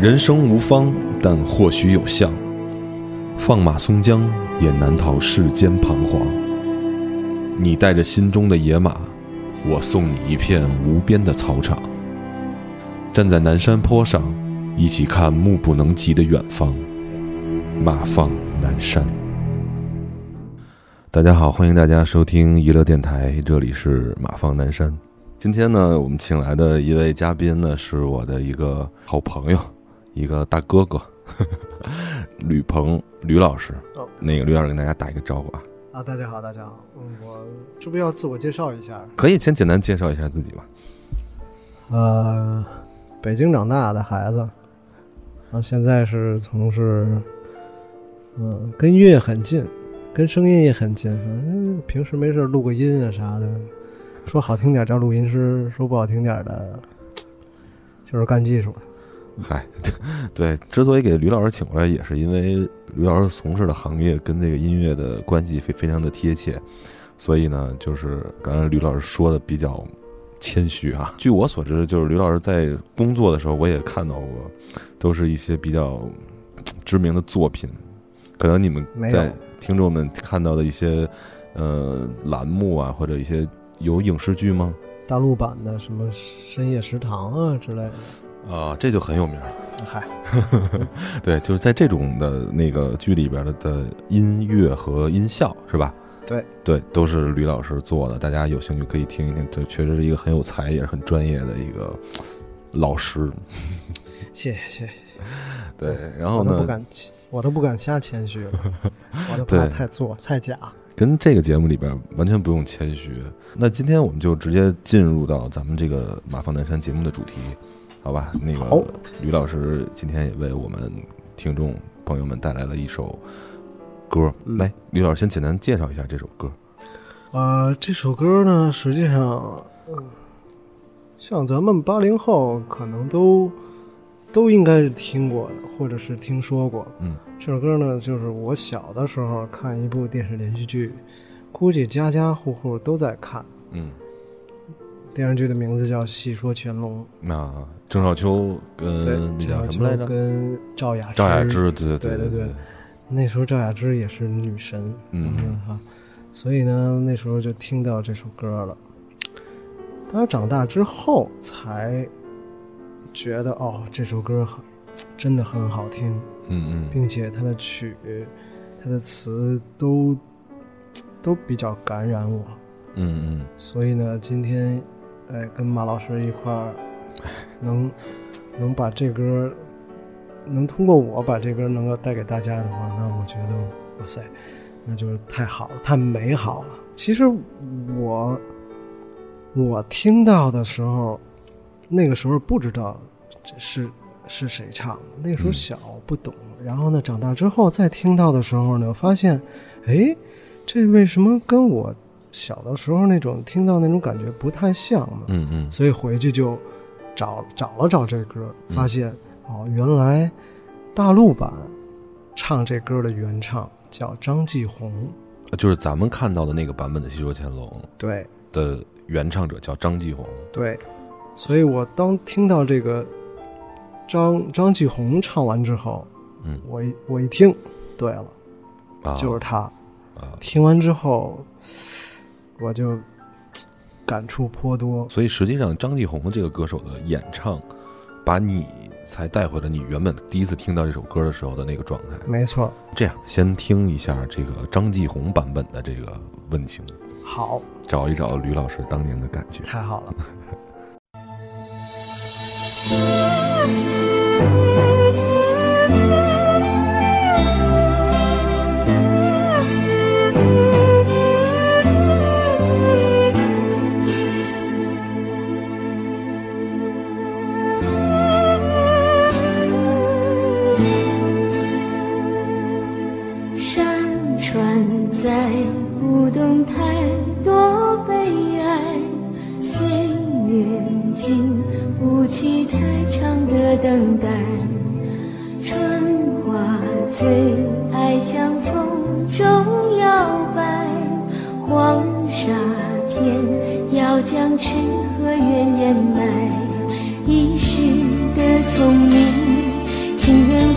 人生无方，但或许有相。放马松江，也难逃世间彷徨。你带着心中的野马，我送你一片无边的草场。站在南山坡上，一起看目不能及的远方。马放南山。大家好，欢迎大家收听娱乐电台，这里是马放南山。今天呢，我们请来的一位嘉宾呢，是我的一个好朋友，一个大哥哥，吕鹏吕老师。哦那个吕老师跟大家打一个招呼啊，啊，大家好，大家好，嗯，我是不是要自我介绍一下？可以先简单介绍一下自己吗？呃，北京长大的孩子，然后现在是从事，嗯、跟音乐很近，跟声音也很近，反正平时没事录个音啊啥的，说好听点叫录音师，说不好听点的，就是干技术的。嗨，对，之所以给吕老师请过来，也是因为吕老师从事的行业跟这个音乐的关系非非常的贴切，所以呢，就是刚才吕老师说的比较谦虚啊。据我所知，就是吕老师在工作的时候，我也看到过，都是一些比较知名的作品，可能你们在听众们看到的一些呃栏目啊，或者一些有影视剧吗？大陆版的什么深夜食堂啊之类的，啊，这就很有名了。嗨，对，就是在这种的那个剧里边的的音乐和音效是吧？对对，都是吕老师做的，大家有兴趣可以听一听。这确实是一个很有才，也是很专业的一个老师。谢 谢谢谢。对，然后呢，我都不敢，我都不敢瞎谦虚了，我都对怕太做太假。跟这个节目里边完全不用谦虚。那今天我们就直接进入到咱们这个马放南山节目的主题，好吧？那好个吕老师今天也为我们听众朋友们带来了一首歌，嗯来，吕老师先简单介绍一下这首歌。呃，这首歌呢，实际上，嗯，像咱们八零后可能都都应该是听过的，或者是听说过。嗯，这首歌呢，就是我小的时候看一部电视连续剧，估计家家户户都在看。嗯，电视剧的名字叫《戏说乾隆。那郑少秋》跟，那叫什么来着？跟赵雅赵雅芝，对对对对对对。那时候赵雅芝也是女神，嗯。哈，所以呢，那时候就听到这首歌了。当然长大之后才觉得，哦，这首歌很真的很好听，嗯嗯。并且它的曲、它的词都都比较感染我。嗯。所以呢，今天，哎，跟马老师一块儿，能 能把这歌，能通过我把这歌能够带给大家的话，那我觉得，哇塞，那就是太好了，太美好了。其实我我听到的时候，那个时候不知道是是谁唱的，那个时候小不懂。然后呢，长大之后再听到的时候呢，发现，哎，这为什么跟我小的时候那种听到那种感觉不太像的？嗯嗯。所以回去就找找了找这歌，嗯发现、哦，原来大陆版唱这歌的原唱叫张继红，嗯，就是咱们看到的那个版本的《戏说乾隆对》的原唱者叫张继红。对，所以我当听到这个张张继红唱完之后，嗯。我一我一听，对了，啊，就是他。啊，听完之后，我就感触颇多。所以实际上张继红这个歌手的演唱，把你才带回了你原本第一次听到这首歌的时候的那个状态。没错，这样，先听一下这个张继红版本的这个问情，好，找一找吕老师当年的感觉。太好了。的等待。春花最爱向风中摇摆，黄沙片要将痴和怨掩埋。一世的聪明情愿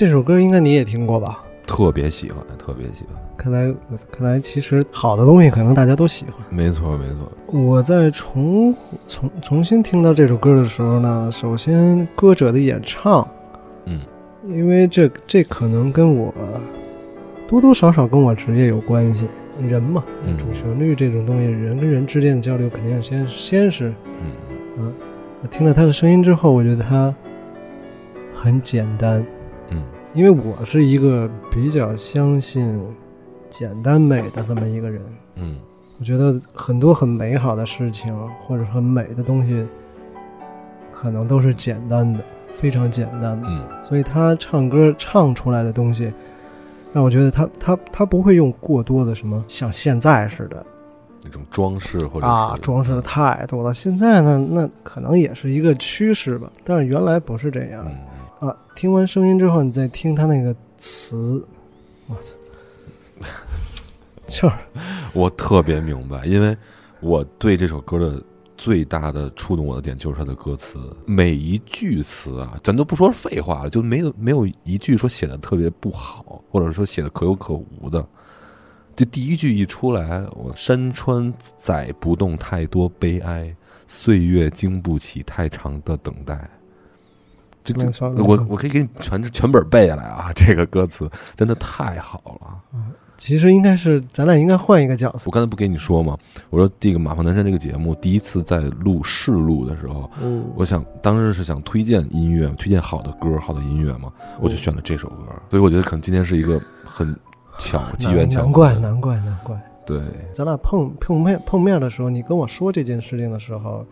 这首歌应该你也听过吧？特别喜欢，特别喜欢。看来，看来其实好的东西可能大家都喜欢。没错，没错。我在重重重新听到这首歌的时候呢，首先歌者的演唱，嗯，因为这这可能跟我多多少少跟我职业有关系。人嘛，嗯主旋律这种东西，人跟人之间的交流肯定是先先是嗯嗯，我听了他的声音之后，我觉得他很简单，嗯因为我是一个比较相信简单美的这么一个人。嗯我觉得很多很美好的事情，或者很美的东西，可能都是简单的，非常简单的。嗯所以他唱歌唱出来的东西，让我觉得他他他不会用过多的什么像现在似的那种装饰或者啊，装饰的太多了。现在呢，那可能也是一个趋势吧，但是原来不是这样嗯啊。听完声音之后，你再听他那个词，我操，就是我特别明白，因为我对这首歌的最大的触动我的点就是它的歌词，每一句词啊，咱都不说废话了，就没有没有一句说写的特别不好，或者说写的可有可无的。这第一句一出来，我山川载不动太多悲哀，岁月经不起太长的等待。这我我可以给你全全本背下来啊！这个歌词真的太好了。其实应该是咱俩应该换一个角色我。刚才不跟你说吗？我说这个《马放南山》这个节目第一次在录试录的时候，嗯，我想当时是想推荐音乐，推荐好的歌、好的音乐嘛，我就选了这首歌。所以我觉得可能今天是一个很巧机缘巧合。难怪难怪难怪，对，咱俩碰碰面碰面的时候，你跟我说这件事情的时候，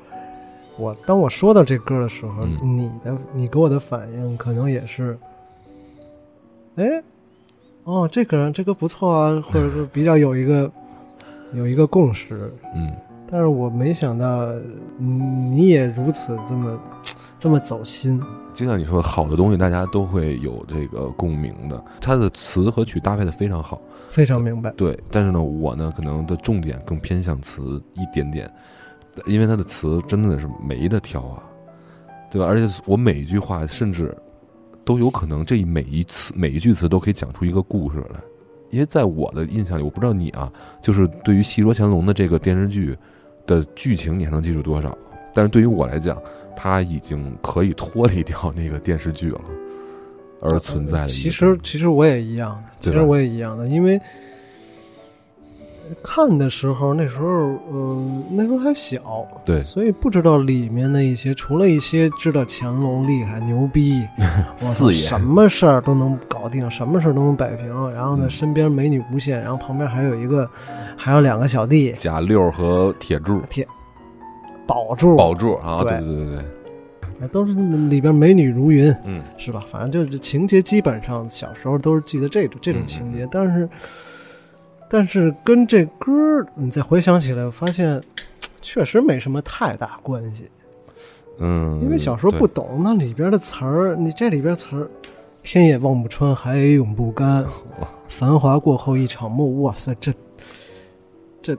我当我说到这歌的时候，嗯你的你给我的反应可能也是，哎，哦，这个这个不错啊，或者说比较有一个有一个共识，嗯，但是我没想到嗯你也如此这么这么走心，就像你说，好的东西大家都会有这个共鸣的。它的词和曲搭配的非常好，非常明白。对。但是呢，我呢可能的重点更偏向词一点点，因为他的词真的是没得挑啊，对吧？而且我每一句话甚至都有可能这每一次每一句词都可以讲出一个故事来。因为在我的印象里，我不知道你啊，就是对于《戏说乾隆》的这个电视剧的剧情，你还能记住多少？但是对于我来讲，它已经可以脱离掉那个电视剧了，而存在的。其实，其实我也一样的，其实我也一样的，因为。看的时候，那时候，嗯，那时候还小，对，所以不知道里面的一些，除了一些知道乾隆厉害牛逼，四爷。什么事儿都能搞定，什么事儿都能摆平，然后呢，身边美女无限，然后旁边还有一个，还有两个小弟，贾六和铁柱，铁宝柱，宝柱啊，对。对对对，那都是里边美女如云，嗯，是吧？反正就是情节，基本上小时候都是记得这种这种情节，但是。但是跟这歌儿，你再回想起来，发现 确实没什么太大关系。嗯，因为小时候不懂那里边的词儿，你这里边词儿，“天也望不穿，海也永不干，繁华过后一场梦。”哇塞，这这，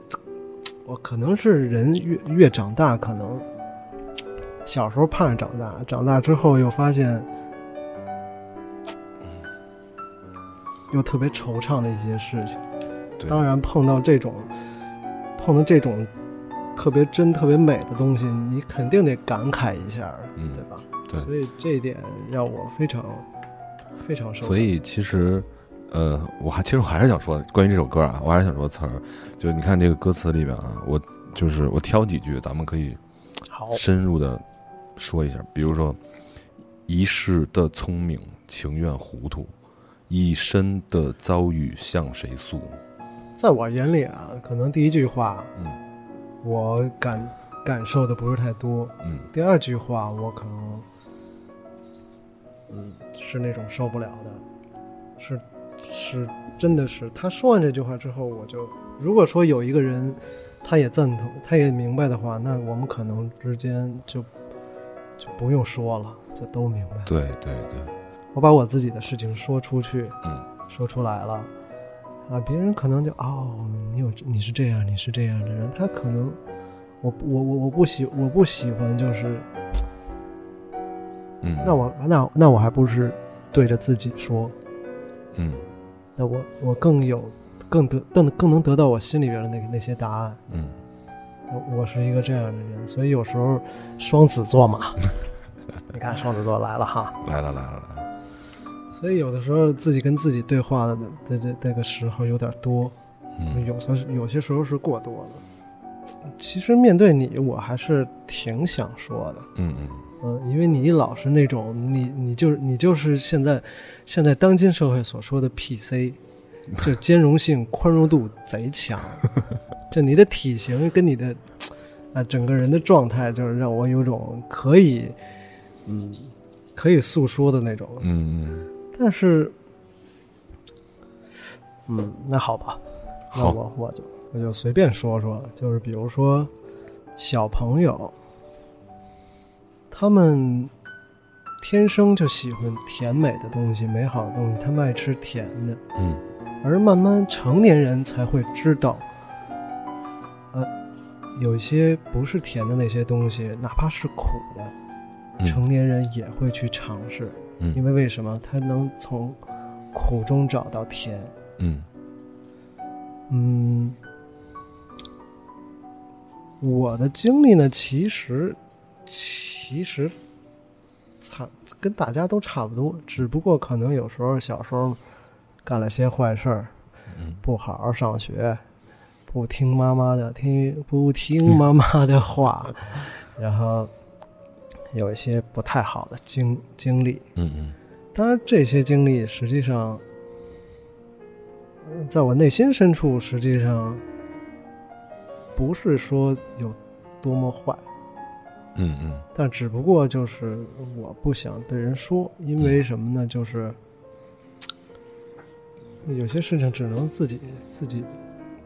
我可能是人越越长大，可能小时候盼着长大，长大之后又发现，又特别惆怅的一些事情。当然，碰到这种碰到这种特别真、特别美的东西，你肯定得感慨一下，对吧？对，所以这一点让我非常非常受。所以其实，呃，我还其实我还是想说，关于这首歌啊，我还是想说词儿。就你看这个歌词里边啊，我就是我挑几句，咱们可以好深入的说一下。比如说，一世的聪明情愿糊涂，一生的遭遇向谁诉？在我眼里啊，可能第一句话，嗯，我感感受的不是太多，嗯，第二句话我可能，嗯，是那种受不了的，是是真的是，他说完这句话之后，我就如果说有一个人，他也赞同，他也明白的话，那我们可能之间就就不用说了，就都明白。对对对，我把我自己的事情说出去，嗯，说出来了。啊，别人可能就哦，你有你是这样，你是这样的人，他可能，我我我我不喜我不喜欢就是，嗯，那我那那我还不是对着自己说，嗯，那我我更有更得更更能得到我心里边的那个那些答案，嗯，我是一个这样的人，所以有时候双子座嘛，你看双子座来了哈，来了来了来了。所以有的时候自己跟自己对话的在这这个时候有点多，有时有些时候是过多了。其实面对你，我还是挺想说的。嗯嗯嗯，因为你老是那种你你就是你就是现在现在当今社会所说的 PC，就兼容性宽容度贼强。就你的体型跟你的啊整个人的状态，就是让我有种可以嗯可以诉说的那种。嗯嗯。但是，嗯，那好吧，那我我就我就随便说说，就是比如说小朋友，他们天生就喜欢甜美的东西、美好的东西，他们爱吃甜的，嗯，而慢慢成年人才会知道，呃，有一些不是甜的那些东西，哪怕是苦的，成年人也会去尝试。因为为什么他能从苦中找到甜？嗯嗯，我的经历呢，其实其实差跟大家都差不多，只不过可能有时候小时候干了些坏事儿，不好好上学，不听妈妈的听不听 妈妈的话，然后。有一些不太好的经经历，嗯嗯，当然这些经历实际上，在我内心深处，实际上不是说有多么坏，嗯嗯，但只不过就是我不想对人说，因为什么呢？就是有些事情只能自己自己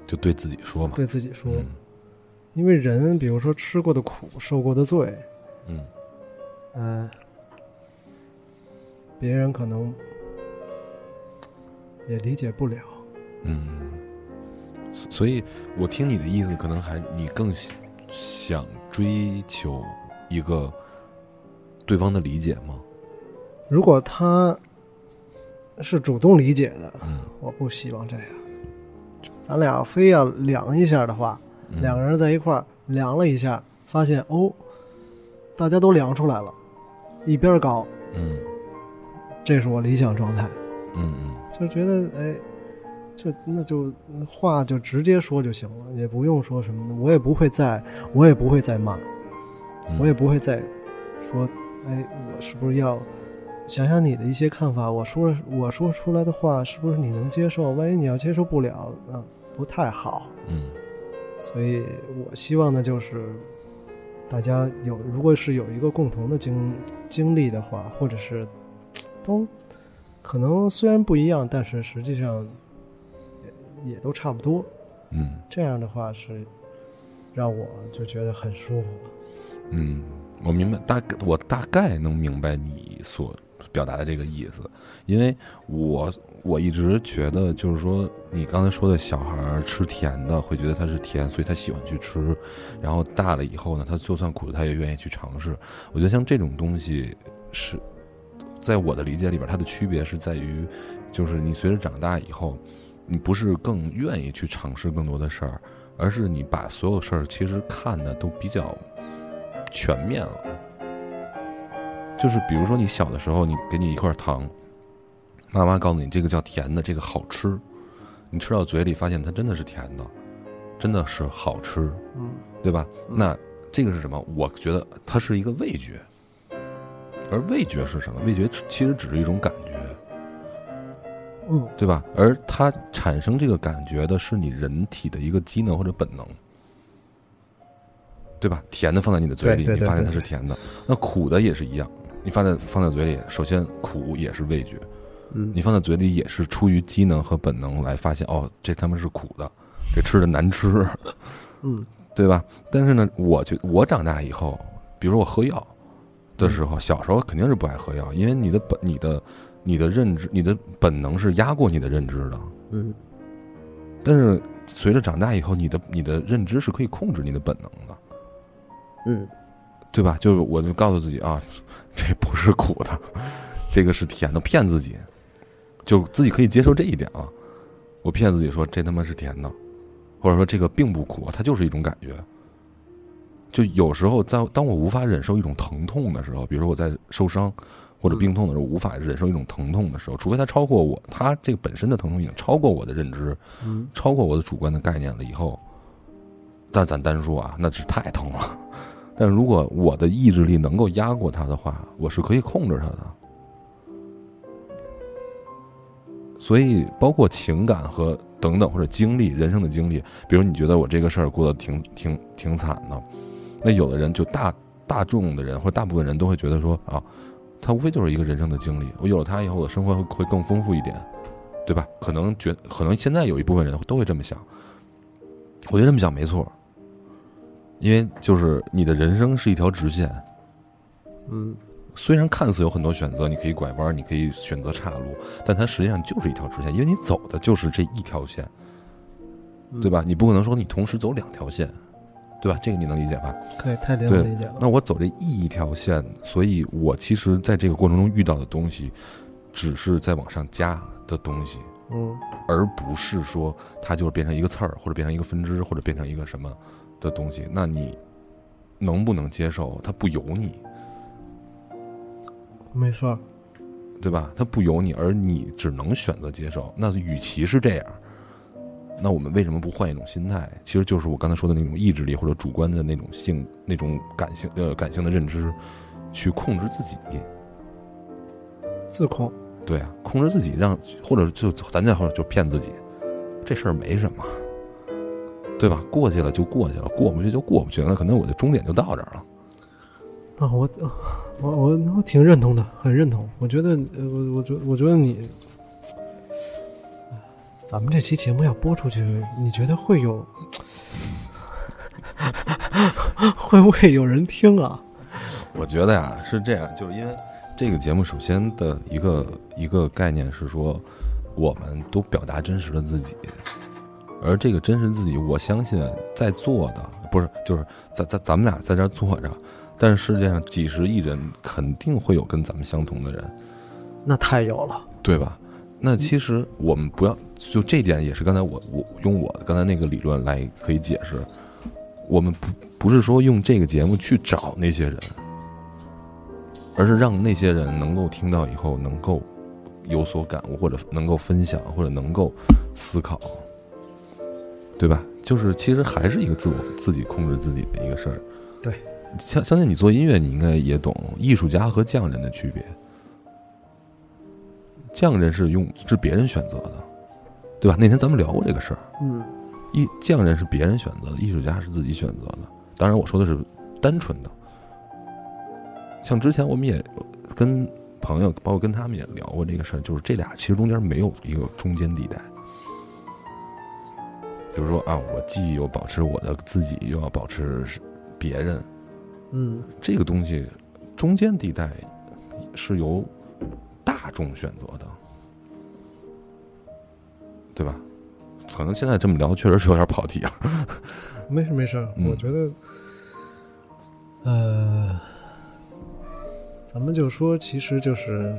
就对自己说嘛，对自己说，因为人比如说吃过的苦，受过的罪，嗯。嗯，别人可能也理解不了。嗯，所以我听你的意思，可能还你更想追求一个对方的理解吗？如果他是主动理解的，嗯我不希望这样。咱俩非要量一下的话，嗯两个人在一块儿量了一下，发现哦，大家都量出来了，一边儿高，嗯这是我理想状态。嗯嗯就觉得哎，就那就话就直接说就行了，也不用说什么的，我也不会再，我也不会再骂，嗯，我也不会再说，哎，我是不是要想想你的一些看法？我说我说出来的话是不是你能接受？万一你要接受不了，那不太好。嗯所以我希望的就是大家有，如果是有一个共同的经经历的话，或者是都可能虽然不一样，但是实际上也也都差不多。嗯这样的话是让我就觉得很舒服。嗯，我明白，大概我大概能明白你所表达的这个意思，因为我我一直觉得，就是说你刚才说的小孩吃甜的会觉得它是甜，所以他喜欢去吃，然后大了以后呢，他就算苦的他也愿意去尝试。我觉得像这种东西是在我的理解里边，它的区别是在于，就是你随着长大以后，你不是更愿意去尝试更多的事儿，而是你把所有事儿其实看的都比较全面了。就是比如说，你小的时候，你给你一块糖，妈妈告诉你这个叫甜的，这个好吃，你吃到嘴里发现它真的是甜的，真的是好吃，嗯对吧？嗯那这个是什么？我觉得它是一个味觉，而味觉是什么？味觉其实只是一种感觉，嗯对吧？而它产生这个感觉的是你人体的一个机能或者本能，对吧？甜的放在你的嘴里，你发现它是甜的；那苦的也是一样，你放在放在嘴里，首先苦也是味觉，嗯。你放在嘴里也是出于机能和本能来发现，哦，这他妈是苦的，这吃的难吃，嗯。对吧？但是呢，我觉我长大以后，比如说我喝药的时候，小时候肯定是不爱喝药，因为你的本、你的、你的认知、你的本能是压过你的认知的。嗯。但是随着长大以后，你的你的认知是可以控制你的本能的，嗯。对吧？就是我就告诉自己啊，这不是苦的，这个是甜的，骗自己，就自己可以接受这一点啊。我骗自己说这他妈是甜的，或者说这个并不苦，它就是一种感觉。就有时候在当我无法忍受一种疼痛的时候，比如说我在受伤或者病痛的时候，无法忍受一种疼痛的时候，除非它超过我，它这个本身的疼痛已经超过我的认知，超过我的主观的概念了以后，但咱单说啊，那是太疼了。但如果我的意志力能够压过它的话，我是可以控制它的。所以，包括情感和等等或者经历人生的经历，比如你觉得我这个事儿过得挺挺挺惨的，那有的人就大大众的人或者大部分人都会觉得说啊，他无非就是一个人生的经历，我有了他以后，我的生活会会更丰富一点，对吧？可能觉可能现在有一部分人都会这么想，我觉得这么想没错，因为就是你的人生是一条直线，嗯。虽然看似有很多选择，你可以拐弯，你可以选择岔路，但它实际上就是一条直线，因为你走的就是这一条线，嗯对吧？你不可能说你同时走两条线，对吧？这个你能理解吧？可以太理解了。那我走这一条线，所以我其实在这个过程中遇到的东西，只是在往上加的东西，嗯而不是说它就是变成一个刺儿，或者变成一个分支，或者变成一个什么的东西。那你能不能接受？它不由你，没错。对吧？他不由你，而你只能选择接受。那与其是这样，那我们为什么不换一种心态？其实就是我刚才说的那种意志力或者主观的那种性、那种感性呃感性的认知，去控制自己。自控。对啊，控制自己，让或者就咱再或者就骗自己，这事儿没什么，对吧？过去了就过去了，过不去就过不去了，那可能我的终点就到这儿了。啊，我我我我挺认同的，很认同。我觉得，我我觉我觉得你，咱们这期节目要播出去，你觉得会有，会不会有人听啊？我觉得呀是这样，就是因为这个节目首先的一个一个概念是说，我们都表达真实的自己，而这个真实自己，我相信在座的不是就是咱咱咱们俩在这坐着，但世界上几十亿人肯定会有跟咱们相同的人，那太有了。对吧？那其实我们不要就这点也是刚才我我用我刚才那个理论来可以解释，我们不不是说用这个节目去找那些人，而是让那些人能够听到以后能够有所感悟，或者能够分享，或者能够思考，对吧？就是其实还是一个自我自己控制自己的一个事儿。对，相相信你做音乐，你应该也懂艺术家和匠人的区别。匠人是用是别人选择的，对吧？那天咱们聊过这个事儿。嗯，艺匠人是别人选择的，艺术家是自己选择的。当然，我说的是单纯的。像之前我们也跟朋友，包括跟他们也聊过这个事儿，就是这俩其实中间没有一个中间地带。比如说啊，我既有保持我的自己，又要保持别人，嗯，这个东西中间地带是由大众选择的，对吧？可能现在这么聊，确实是有点跑题啊。没事没事，嗯我觉得，呃，咱们就说，其实就是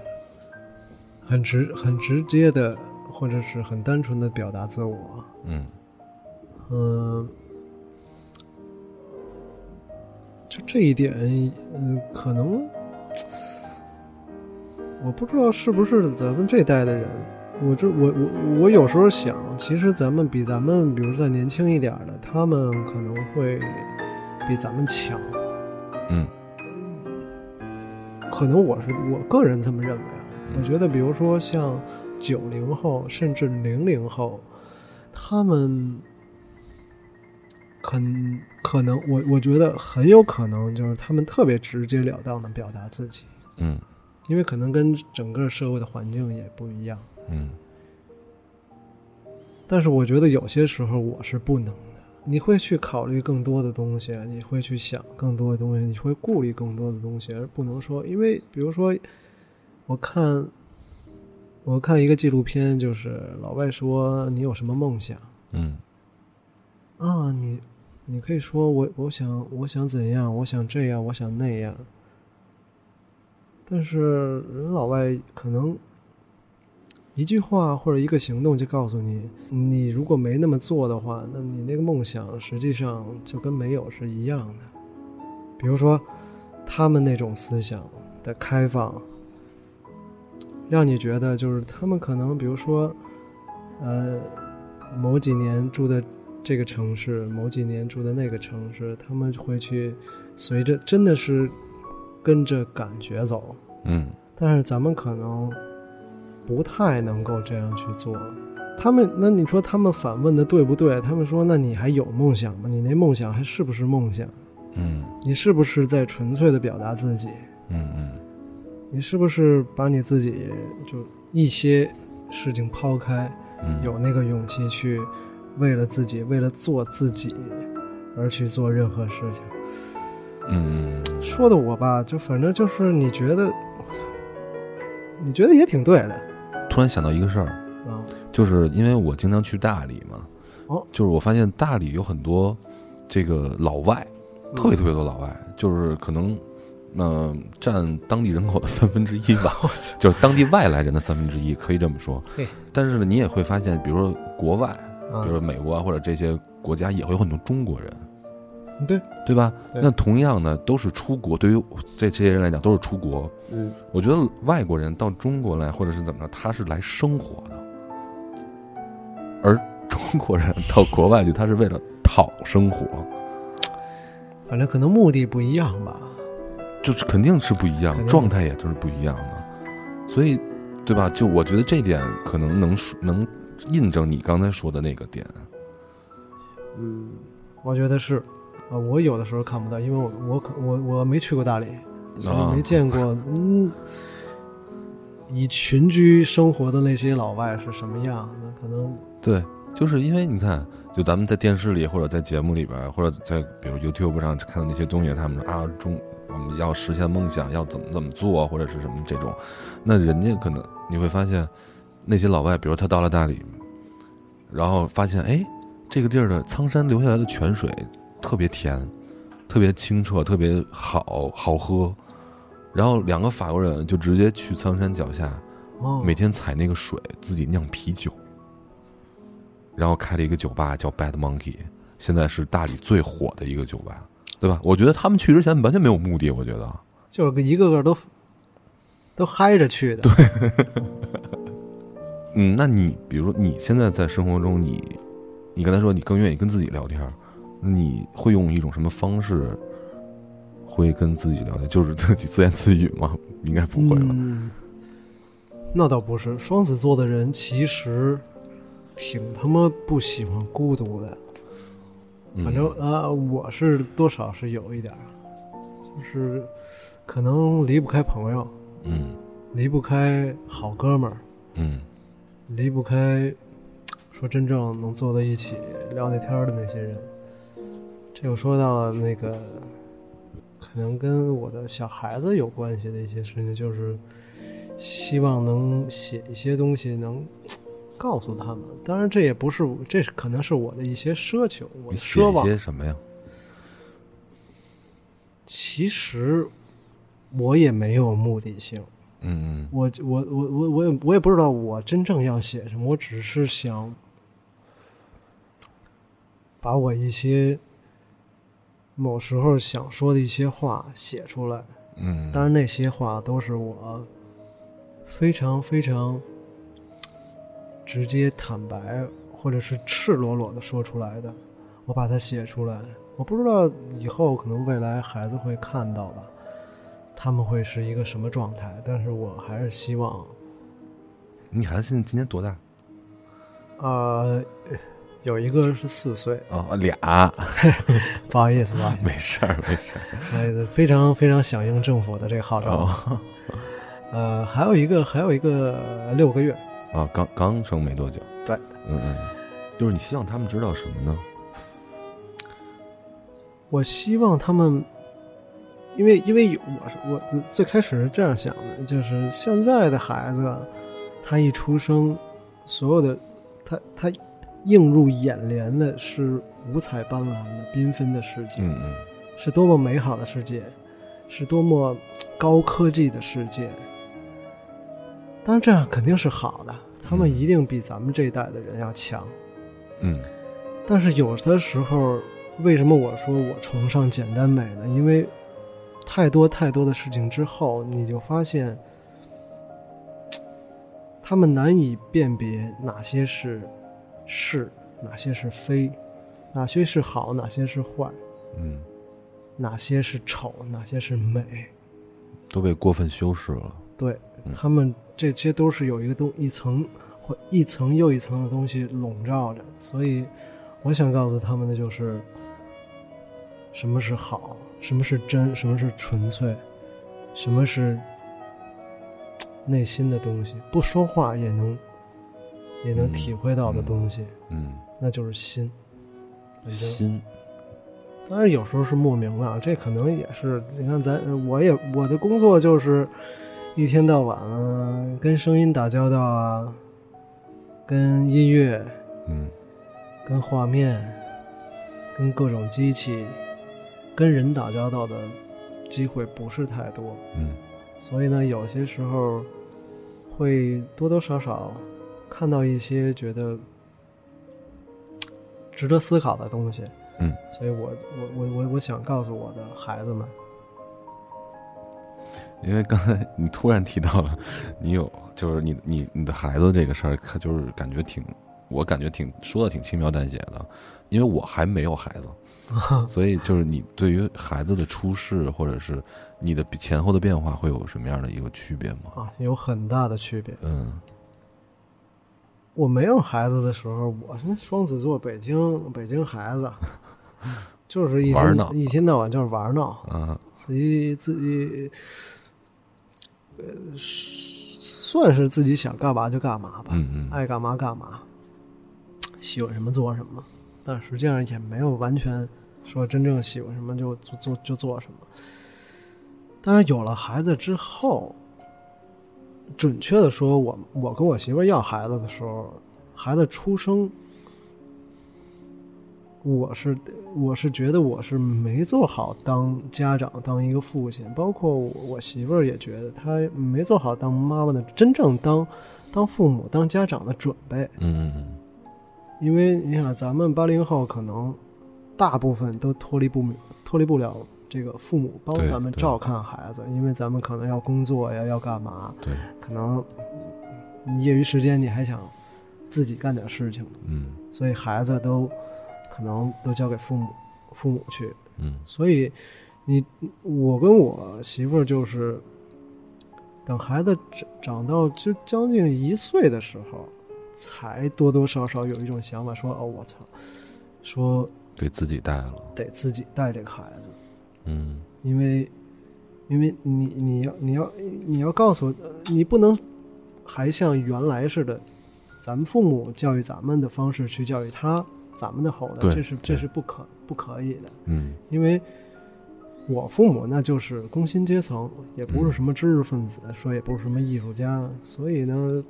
很直很直接的，或者是很单纯的表达自我。嗯嗯，就这一点，嗯，可能我不知道是不是咱们这代的人，我这我我我有时候想，其实咱们比咱们，比如再年轻一点的，他们可能会比咱们强。嗯可能我是我个人这么认为我觉得，比如说像九零后甚至零零后，他们很可能，我我觉得很有可能就是他们特别直截了当的表达自己，嗯因为可能跟整个社会的环境也不一样。嗯但是我觉得有些时候我是不能的。你会去考虑更多的东西，你会去想更多的东西，你会顾虑更多的东西，而不能说，因为比如说，我看我看一个纪录片，就是老外说你有什么梦想嗯啊？你你可以说我我想我想怎样，我想这样，我想那样。但是人老外可能一句话或者一个行动就告诉你，你如果没那么做的话，那你那个梦想实际上就跟没有是一样的。比如说，他们那种思想的开放，让你觉得就是他们可能，比如说，呃，某几年住的这个城市，某几年住的那个城市，他们会去随着真的是跟着感觉走。嗯但是咱们可能不太能够这样去做。他们，那你说他们反问的对不对？他们说，那你还有梦想吗？你那梦想还是不是梦想？嗯你是不是在纯粹的表达自己？嗯嗯你是不是把你自己就一些事情抛开，嗯，有那个勇气去为了自己，为了做自己而去做任何事情？嗯嗯说的我吧，就反正就是你觉得，我操，你觉得也挺对的突然想到一个事儿，啊。就是因为我经常去大理嘛，哦，就是我发现大理有很多这个老外，特别特别多老外，就是可能。呃，占当地人口的三分之一吧，就是当地外来人的三分之一，可以这么说嘿。但是呢，你也会发现，比如说国外，啊比如说美国啊，或者这些国家也会有很多中国人，对，对吧？对那同样呢，都是出国，对于这这些人来讲，都是出国。嗯，我觉得外国人到中国来，或者是怎么着，他是来生活的，而中国人到国外去，他是为了讨生活，反正可能目的不一样吧。就是肯定是不一样肯，定状态也就是不一样的。所以，对吧？就我觉得这点可能能说能印证你刚才说的那个点。嗯，我觉得是，啊，我有的时候看不到，因为我我可我我没去过大理，所啊以没见过，嗯，以群居生活的那些老外是什么样，那可能对，就是因为你看，就咱们在电视里或者在节目里边，或者在比如 YouTube 上看到那些东西，他们说啊，中我们要实现梦想，要怎么怎么做，或者是什么这种，那人家可能你会发现，那些老外，比如他到了大理，然后发现哎，这个地儿的苍山流下来的泉水特别甜，特别清澈，特别好好喝，然后两个法国人就直接去苍山脚下哦，每天采那个水，自己酿啤酒，然后开了一个酒吧叫 Bad Monkey，现在是大理最火的一个酒吧，对吧？我觉得他们去之前完全没有目的，我觉得，就是一个个都都嗨着去的。对，嗯，那你比如说你现在在生活中，你你刚才说你更愿意跟自己聊天，你会用一种什么方式会跟自己聊天？就是自己自言自语吗？应该不会吧？嗯，那倒不是。双子座的人其实挺他妈不喜欢孤独的。反正嗯啊、我是多少是有一点儿，就是可能离不开朋友，嗯离不开好哥们儿，嗯离不开说真正能坐在一起聊聊天的那些人。这又说到了那个可能跟我的小孩子有关系的一些事情，就是希望能写一些东西能告诉他们。当然，这也不是，这是可能是我的一些奢求，我奢望。些什么呀？其实我也没有目的性，嗯我我我我我也我也不知道我真正要写什么，我只是想把我一些某时候想说的一些话写出来。嗯嗯，当然，那些话都是我非常非常直接、坦白，或者是赤裸裸的说出来的。我把它写出来，我不知道以后可能未来孩子会看到吧，他们会是一个什么状态。但是我还是希望，你孩子现在今年多大？呃，有一个是四岁，哦，俩，不好意思，不好意思，没事儿，没事儿。呃，非常非常响应政府的这个号召。哦，呃，还有一个，还有一个六个月，啊，刚刚生没多久。对，嗯嗯，就是你希望他们知道什么呢？我希望他们，因为因为有我是我最最开始是这样想的，就是现在的孩子，他一出生，所有的他他映入眼帘的是五彩斑斓的缤纷的世界，嗯嗯是多么美好的世界，是多么高科技的世界。当然，这样肯定是好的，他们嗯一定比咱们这一代的人要强。嗯但是有的时候，为什么我说我崇尚简单美呢？因为太多太多的事情之后，你就发现，他们难以辨别哪些是是，哪些是非，哪些是好，哪些是坏，嗯，哪些是丑，哪些是美。都被过分修饰了。对嗯他们，这些都是有一个东一层或一层又一层的东西笼罩着，所以我想告诉他们的就是，什么是好，什么是真，什么是纯粹，什么是内心的东西，不说话也能也能嗯体会到的嗯东西，嗯，那就是心。心，当然有时候是莫名的，这可能也是你看咱我也我的工作就是一天到晚啊跟声音打交道啊，跟音乐、嗯。跟画面、跟各种机器、跟人打交道的机会不是太多，嗯。所以呢，有些时候会多多少少看到一些觉得值得思考的东西。嗯，所以我我我我我想告诉我的孩子们，因为刚才你突然提到了，你有就是你你你的孩子这个事儿，可就是感觉挺，我感觉挺说的挺轻描淡写的，因为我还没有孩子，所以就是你对于孩子的出世或者是你的前后的变化会有什么样的一个区别吗？啊，有很大的区别。嗯我没有孩子的时候，我是双子座，北京北京孩子，就是一天一天到晚就是玩闹，嗯自己自己，呃，算是自己想干嘛就干嘛吧，嗯嗯爱干嘛干嘛，喜欢什么做什么，但实际上也没有完全说真正喜欢什么就做就做什么。当然，有了孩子之后，准确的说，我我跟我媳妇要孩子的时候，孩子出生，我是我是觉得我是没做好当家长、当一个父亲，包括我我媳妇也觉得她没做好当妈妈的真正当当父母、当家长的准备。嗯嗯因为你想，咱们八零后可能大部分都脱离不脱离不了这个父母帮咱们照看孩子，因为咱们可能要工作呀，要干嘛，对，可能你业余时间你还想自己干点事情，嗯。所以孩子都可能都交给父母父母去。嗯。所以你我跟我媳妇儿就是等孩子长长到就将近一岁的时候，才多多少少有一种想法说，哦，我操，说给自己带了，得自己带这个孩子，嗯。因为因为你你要你要你要告诉呃你不能还像原来似的，咱们父母教育咱们的方式去教育他咱们的后代，这是这是不可不可以的。嗯。因为我父母那就是工薪阶层，也不是什么知识分子，说也不是什么艺术家，所以呢，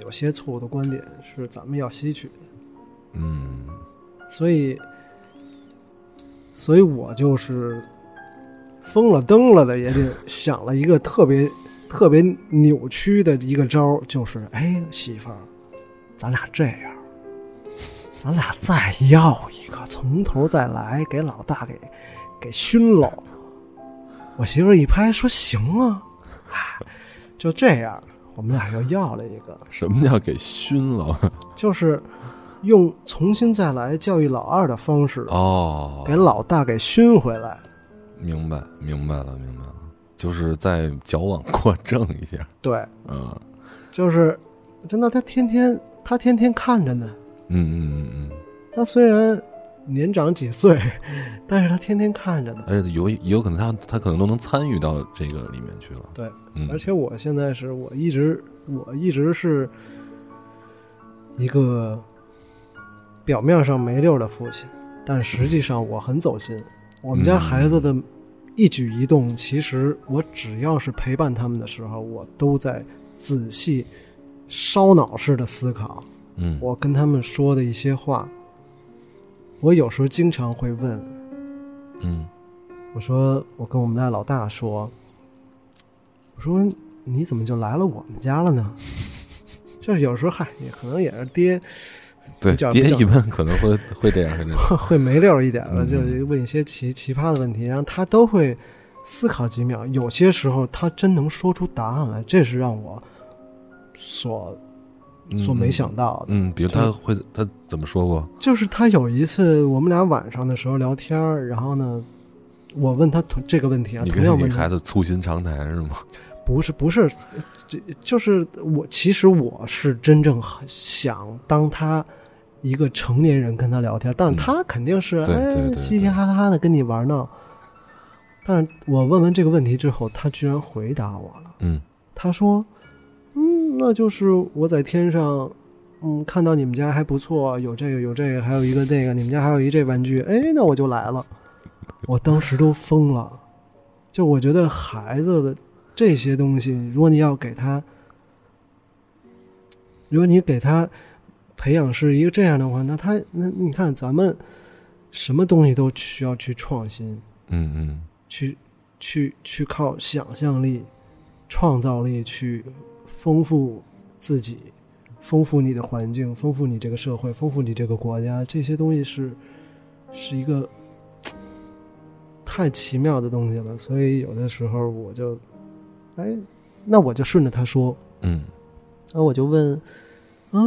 有些错误的观点是咱们要吸取的。嗯所以，所以我就是疯了登了的，也得想了一个特别 特别扭曲的一个招儿，就是哎，媳妇儿，咱俩这样，咱俩再要一个，从头再来，给老大给给熏了。我媳妇儿一拍说行啊，哎，就这样，我们俩又要了一个。什么叫给熏了？就是用重新再来教育老二的方式，哦，给老大给熏回来。明白明白了明白了，就是再矫枉过正一下，对，嗯就是真的，他天天他天天看着呢。嗯嗯嗯他虽然年长几岁，但是他天天看着呢。嗯，而且有有可能他他可能都能参与到这个里面去了，对，嗯，而且我现在是我一直我一直是一个表面上没溜的父亲，但实际上我很走心。我们家孩子的一举一动，其实我只要是陪伴他们的时候，我都在仔细烧脑式的思考。嗯我跟他们说的一些话，我有时候经常会问，嗯。我说我跟我们家老大说，我说你怎么就来了我们家了呢？就是有时候嗨，也可能也是爹对爹一般可能会会这样会，会没溜一点的，嗯就问一些奇奇葩的问题，然后他都会思考几秒，有些时候他真能说出答案来，这是让我所所没想到的。嗯，比如他会他怎么说过？就是他有一次我们俩晚上的时候聊天，然后呢，我问他同这个问题啊，同样问他你孩子促膝长谈是吗？不是不是，这就是我其实我是真正很想当他一个成年人跟他聊天，但是嗯他肯定是、嘻嘻哈哈的跟你玩闹。但是我问完这个问题之后，他居然回答我了。嗯他说：“嗯，那就是我在天上，嗯，看到你们家还不错，有这个有这个，还有一个那个，你们家还有一这玩具，哎，那我就来了。”我当时都疯了，就我觉得孩子的这些东西，如果你要给他，如果你给他培养是一个这样的话，那他那你看咱们什么东西都需要去创新，嗯嗯去去去靠想象力、创造力去丰富自己，丰富你的环境，丰富你这个社会，丰富你这个国家，这些东西是是一个太奇妙的东西了。所以有的时候我就，哎，那我就顺着他说，嗯然后我就问，啊，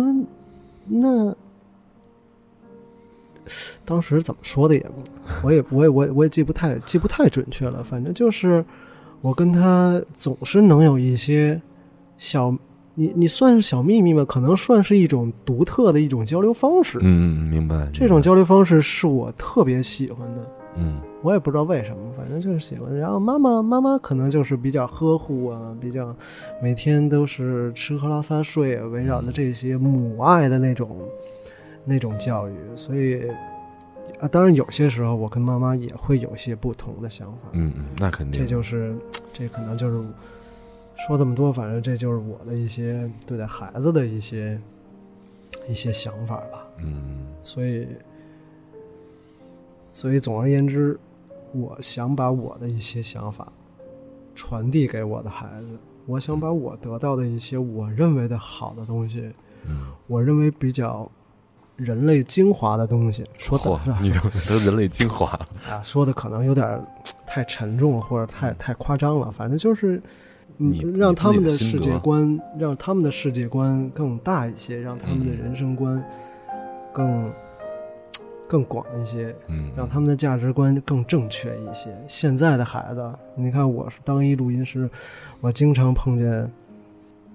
那当时怎么说的也，我也我也我也我也记不太记不太准确了。反正就是我跟他总是能有一些小，你你算是小秘密吗？可能算是一种独特的一种交流方式。嗯嗯，明白。这种交流方式是我特别喜欢的。嗯我也不知道为什么，反正就是喜欢。然后妈妈妈妈可能就是比较呵护啊，比较每天都是吃喝拉撒睡啊，围绕着这些母爱的那种那种教育，所以啊，当然有些时候我跟妈妈也会有一些不同的想法。嗯嗯，那肯定。这就是这可能就是说这么多，反正这就是我的一些对待孩子的一些一些想法吧。嗯所以，所以总而言之，我想把我的一些想法传递给我的孩子，我想把我得到的一些我认为的好的东西，嗯，我认为比较人类精华的东西，说的 你都都人类精华了，啊，说的可能有点太沉重了，或者太太夸张了，反正就是。嗯你让他们的世界观，让他们的世界观更大一些，让他们的嗯。人生观更更广一些，嗯，让他们的价值观更正确一些。现在的孩子，你看我是当一录音师，我经常碰见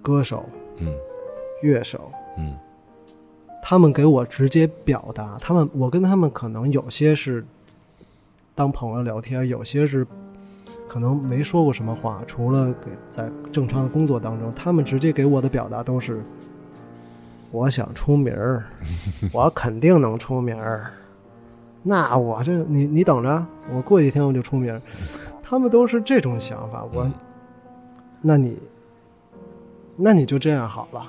歌手、嗯。乐手，嗯。他们给我直接表达，他们我跟他们可能有些是当朋友聊天，有些是可能没说过什么话，除了给在正常的工作当中，他们直接给我的表达都是我想出名儿，我肯定能出名儿。那我这你你等着，我过几天我就出名儿。他们都是这种想法，我嗯那你那你就这样好了。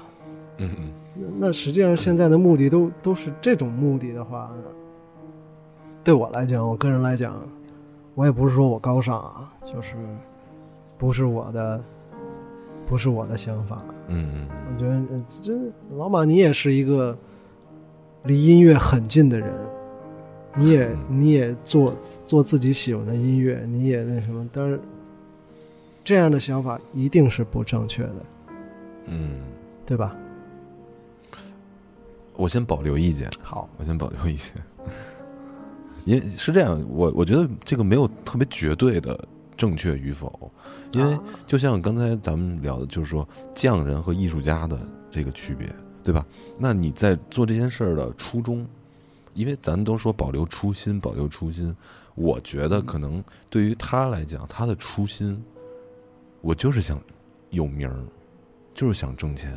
嗯嗯那那实际上现在的目的都都是这种目的的话，对我来讲，我个人来讲，我也不是说我高尚啊，就是不是我的，不是我的想法。嗯嗯我觉得呃这老马，你也是一个离音乐很近的人，你也嗯。你也做做自己喜欢的音乐，你也那什么，但是这样的想法一定是不正确的，嗯，对吧？我先保留意见，好，我先保留意见，因为是这样，我我觉得这个没有特别绝对的正确与否，因为啊就像刚才咱们聊的，就是说匠人和艺术家的这个区别，对吧？那你在做这件事儿的初衷，因为咱都说保留初心，保留初心，我觉得可能对于他来讲，他的初心，我就是想有名儿，就是想挣钱。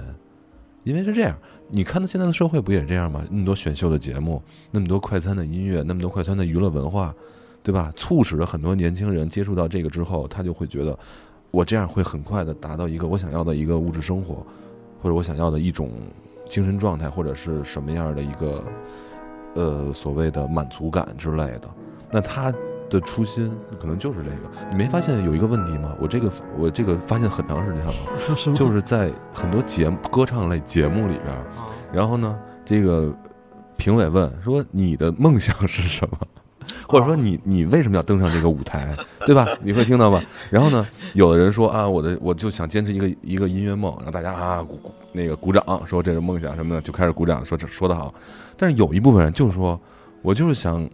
因为是这样，你看到现在的社会不也这样吗？那么多选秀的节目，那么多快餐的音乐，那么多快餐的娱乐文化，对吧？促使了很多年轻人接触到这个之后，他就会觉得，我这样会很快的达到一个我想要的一个物质生活，或者我想要的一种精神状态，或者是什么样的一个呃所谓的满足感之类的。那他的初心可能就是这个。你没发现有一个问题吗？我这个我这个发现很长时间了，就是在很多节目歌唱类节目里边然后呢，这个评委问说你的梦想是什么？或者说你你为什么要登上这个舞台，对吧？你会听到吗？然后呢，有的人说啊，我的我就想坚持一个一个音乐梦，然后大家啊鼓鼓那个鼓掌，说这是梦想什么的，就开始鼓掌，说这说得好。但是有一部分人就是说我就是想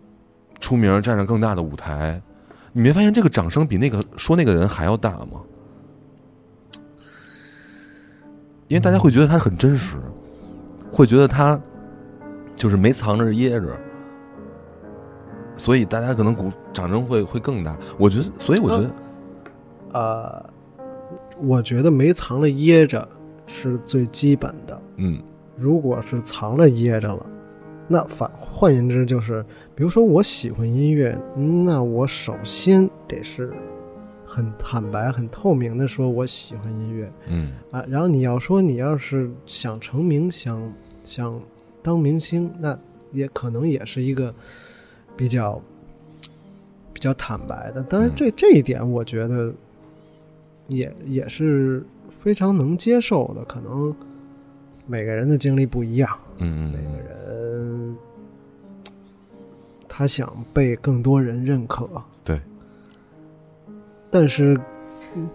出名，站上更大的舞台。你没发现这个掌声比那个说那个人还要大吗？因为大家会觉得他很真实，会觉得他就是没藏着掖着，所以大家可能鼓掌声会会更大。我觉得，所以我觉得，呃，我觉得没藏着掖着是最基本的。嗯如果是藏着掖着了，那反换言之就是，比如说我喜欢音乐，那我首先得是很坦白、很透明的说我喜欢音乐嗯啊。然后你要说你要是想成名、想想当明星，那也可能也是一个比较比较坦白的。当然这，这一点我觉得也也是非常能接受的。可能每个人的经历不一样，嗯每个嗯。人他想被更多人认可，对，但是嗯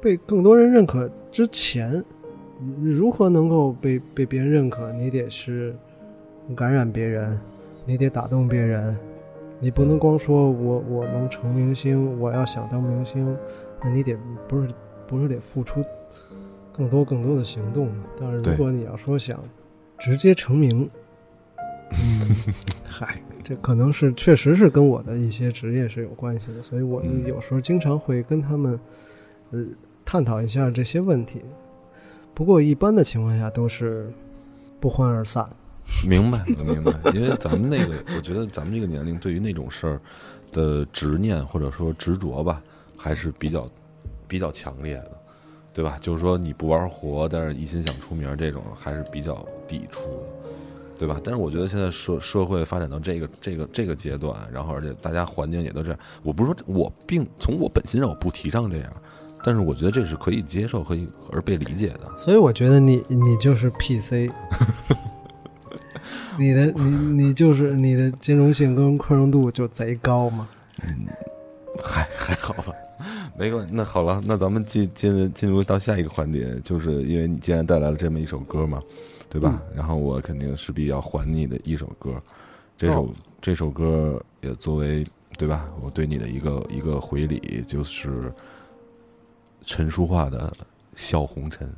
被更多人认可之前，如何能够被被别人认可？你得是感染别人，你得打动别人，你不能光说我我能成明星，我要想当明星，那你得不是不是得付出更多更多的行动吗？但是如果你要说想直接成名，嗯，嗨，这可能是确实是跟我的一些职业是有关系的，所以我嗯有时候经常会跟他们呃探讨一下这些问题。不过一般的情况下都是不欢而散。明白，明白。因为咱们那个，我觉得咱们这个年龄对于那种事儿的执念或者说执着吧，还是比较比较强烈的，对吧？就是说你不玩活，但是一心想出名，这种还是比较抵触的，对吧？但是我觉得现在社社会发展到这个这个这个阶段，然后而且大家环境也都这样，我不是说我并从我本心上我不提倡这样，但是我觉得这是可以接受、可以而被理解的。所以我觉得你你就是 PC。你的你你就是你的兼容性跟宽容度就贼高嘛，还还好吧，没关，那好了，那咱们进进进入到下一个环节，就是因为你既然带来了这么一首歌嘛，对吧，然后我肯定是比较还你的一首歌，这首这首歌也作为，对吧？我对你的一个一个回礼，就是陈淑桦的笑红尘。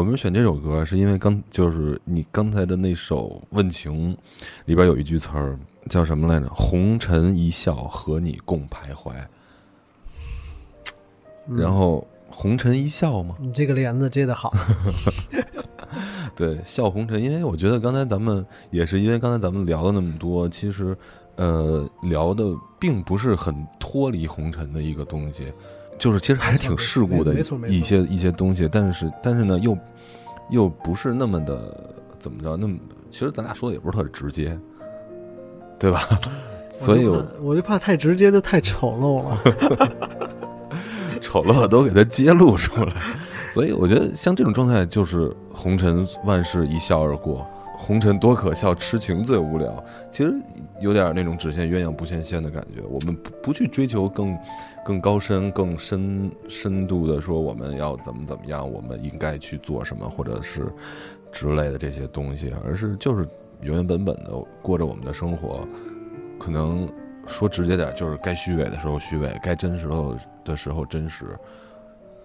我们选这首歌是因为刚就是你刚才的那首问情里边有一句词儿叫什么来着红尘一笑和你共徘徊。然后红尘一笑嘛你这个帘子接的好。对笑红尘。因为我觉得刚才咱们也是因为刚才咱们聊了那么多其实呃聊的并不是很脱离红尘的一个东西。就是其实还是挺世故的一些一些东西，但是但是呢又又不是那么的怎么着，那么其实咱俩说的也不是特别直接，对吧？所以我我就怕我就怕太直接的太丑陋了。丑陋的都给他揭露出来。所以我觉得像这种状态，就是红尘万事一笑而过，红尘多可笑，痴情最无聊。其实有点那种只羡鸳鸯不羡仙的感觉。我们不不去追求更更高深、更深深度的说我们要怎么怎么样，我们应该去做什么，或者是之类的这些东西，而是就是原原本本的过着我们的生活。可能说直接点，就是该虚伪的时候虚伪，该真实的的时候真实，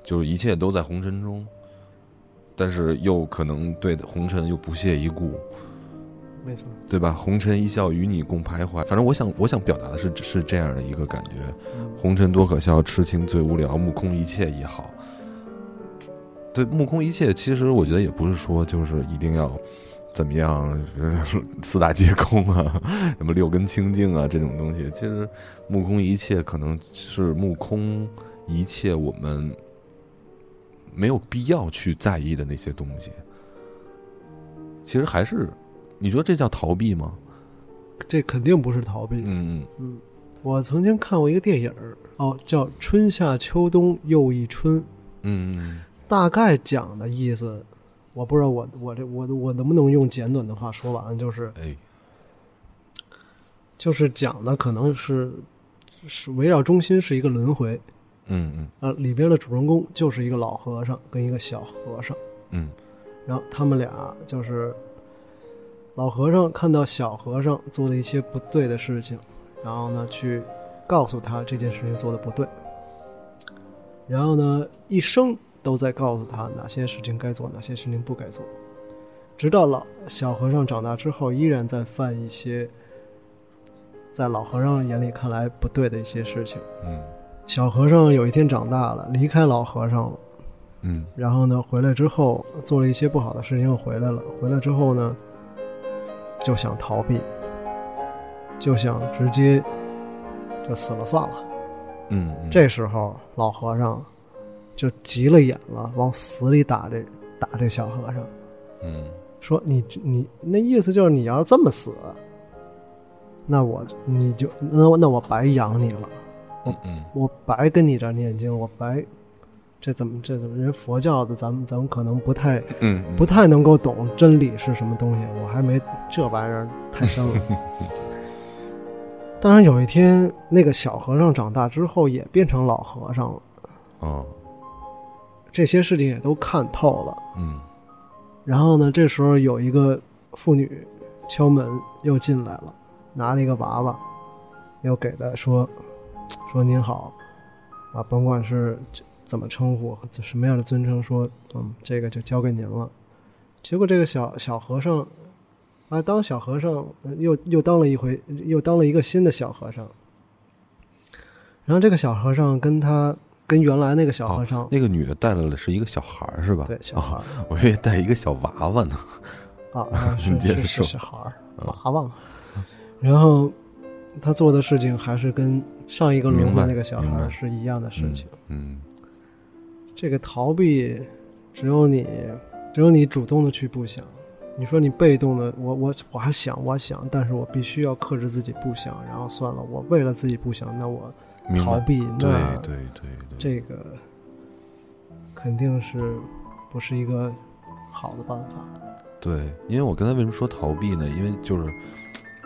就是一切都在红尘中，但是又可能对红尘又不屑一顾，没错，对吧？红尘一笑，与你共徘徊。反正我想，我想表达的是是这样的一个感觉：红尘多可笑，痴情最无聊，目空一切也好。对，目空一切，其实我觉得也不是说就是一定要怎么样，呃四大皆空啊，什么六根清净啊这种东西。其实目空一切可能是目空一切我们没有必要去在意的那些东西。其实还是，你说这叫逃避吗？这肯定不是逃避。嗯嗯嗯，我曾经看过一个电影儿，哦，叫《春夏秋冬又一春》，嗯大概讲的意思，我不知道我我这我我能不能用简短的话说完，就是哎，就是讲的可能是是围绕中心是一个轮回，嗯嗯。呃，里边的主人公就是一个老和尚跟一个小和尚，嗯。然后他们俩就是老和尚看到小和尚做的一些不对的事情，然后呢去告诉他这件事情做的不对，然后呢一生都在告诉他哪些事情该做，哪些事情不该做，直到老小和尚长大之后，依然在犯一些在老和尚眼里看来不对的一些事情。嗯小和尚有一天长大了，离开老和尚了。嗯然后呢，回来之后做了一些不好的事情，又回来了。回来之后呢，就想逃避，就想直接就死了算了。嗯嗯，这时候老和尚就急了眼了，往死里打这打这小和尚，嗯说你你那意思就是你要是这么死，那我你就那那我白养你了。嗯嗯。我白跟你这儿念经，我白，这怎么这怎么人佛教的，咱们咱们可能不太嗯不太能够懂真理是什么东西，我还没这玩意儿太深了。当然有一天，那个小和尚长大之后也变成老和尚了，哦。这些事情也都看透了。嗯。然后呢，这时候有一个妇女敲门又进来了，拿了一个娃娃，又给他说说您好，啊，甭管是怎么称呼，什么样的尊称，说嗯，这个就交给您了。结果这个小小和尚啊，当小和尚呃又又当了一回，又当了一个新的小和尚。然后这个小和尚跟他跟原来那个小和尚，那个女的带来的是一个小孩儿是吧？对小孩儿、哦，我以为带一个小娃娃呢。啊，啊 是是是小孩儿啊娃娃嘛。然后他做的事情还是跟上一个轮明白回那个小孩是一样的事情。嗯这个逃避，只有你，只有你主动的去不想。你说你被动的，我我我还想，我还想，但是我必须要克制自己不想，然后算了，我为了自己不想，那我逃避，对那对对对，这个肯定是不是一个好的办法。对，因为我刚才为什么说逃避呢？因为就是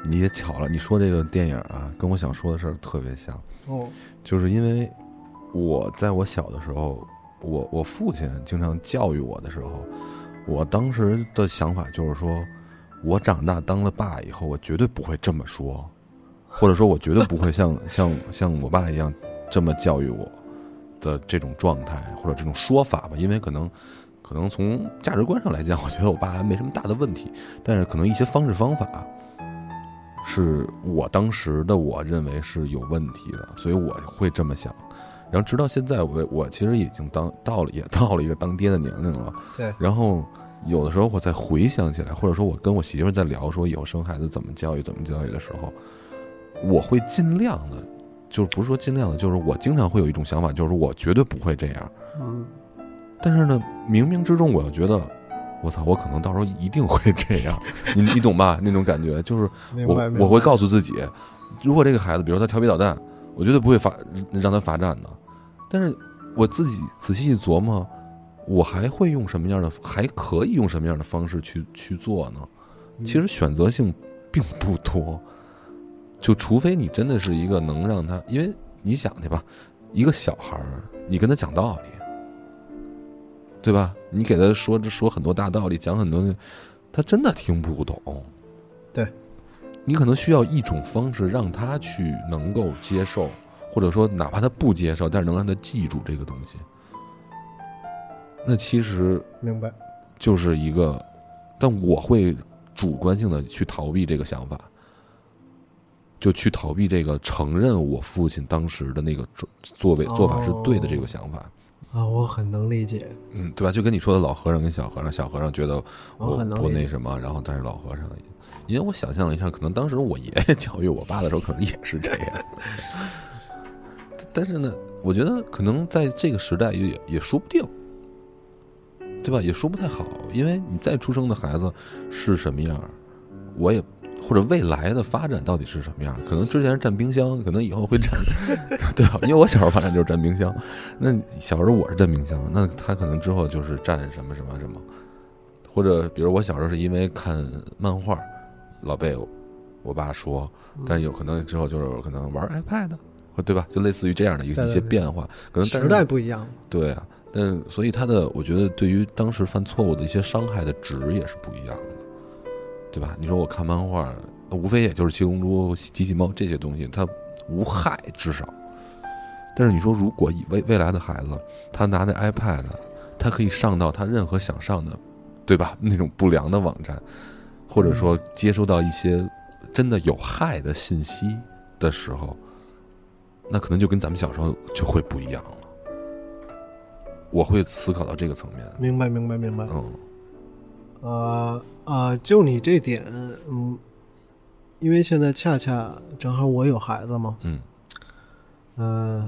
你也巧了，你说这个电影啊，跟我想说的事儿特别像，哦，就是因为我在我小的时候，我我父亲经常教育我的时候，我当时的想法就是说，我长大当了爸以后，我绝对不会这么说，或者说，我绝对不会像像像我爸一样这么教育我的这种状态或者这种说法吧，因为可能。可能从价值观上来讲，我觉得我爸还没什么大的问题，但是可能一些方式方法，是我当时的我认为是有问题的，所以我会这么想。然后直到现在，我我其实已经当到了也到了一个当爹的年龄了。对，然后有的时候我再回想起来，或者说我跟我媳妇儿在聊说以后生孩子怎么教育怎么教育的时候，我会尽量的，就是不是说尽量的，就是我经常会有一种想法，就是我绝对不会这样。嗯，但是呢，冥冥之中我又觉得，我操，我可能到时候一定会这样，你你懂吧？那种感觉就是我。我会告诉自己，如果这个孩子，比如他调皮捣蛋，我绝对不会罚让他罚站的。但是我自己仔细一琢磨，我还会用什么样的，还可以用什么样的方式去去做呢？其实选择性并不多，就除非你真的是一个能让他，因为你想去吧，一个小孩儿，你跟他讲道理，对吧？你给他说说很多大道理，讲很多，他真的听不懂。对，你可能需要一种方式让他去能够接受，或者说哪怕他不接受，但是能让他记住这个东西。那其实明白。就是一个，但我会主观性的去逃避这个想法，就去逃避这个承认我父亲当时的那个做作为做法是对的这个想法，啊，我很能理解。嗯，对吧？就跟你说的老和尚跟小和尚，小和尚觉得我我不那什么，然后但是老和尚，因为我想象了一下，可能当时我爷爷教育我爸的时候，可能也是这样，但是呢，我觉得可能在这个时代也也也说不定。对吧？也说不太好，因为你再出生的孩子是什么样，我也或者未来的发展到底是什么样，可能之前是占冰箱，可能以后会占，对吧？因为我小时候发展就是占冰箱，那小时候我是占冰箱，那他可能之后就是占什么什么什么，或者比如我小时候是因为看漫画，老被我我爸说，但有可能之后就是可能玩 iPad，或对吧？就类似于这样的一一些变化，可能时代不一样，对啊，但所以他的，我觉得对于当时犯错误的一些伤害的值也是不一样的，对吧？你说我看漫画，无非也就是七龙珠、机器猫这些东西，它无害至少。但是你说，如果以未未来的孩子，他拿那 iPad，他可以上到他任何想上的，对吧？那种不良的网站，或者说接收到一些真的有害的信息的时候，那可能就跟咱们小时候就会不一样了。我会思考到这个层面，明白，明白，明白。嗯呃呃，就你这点，嗯，因为现在恰恰正好我有孩子嘛，嗯。呃，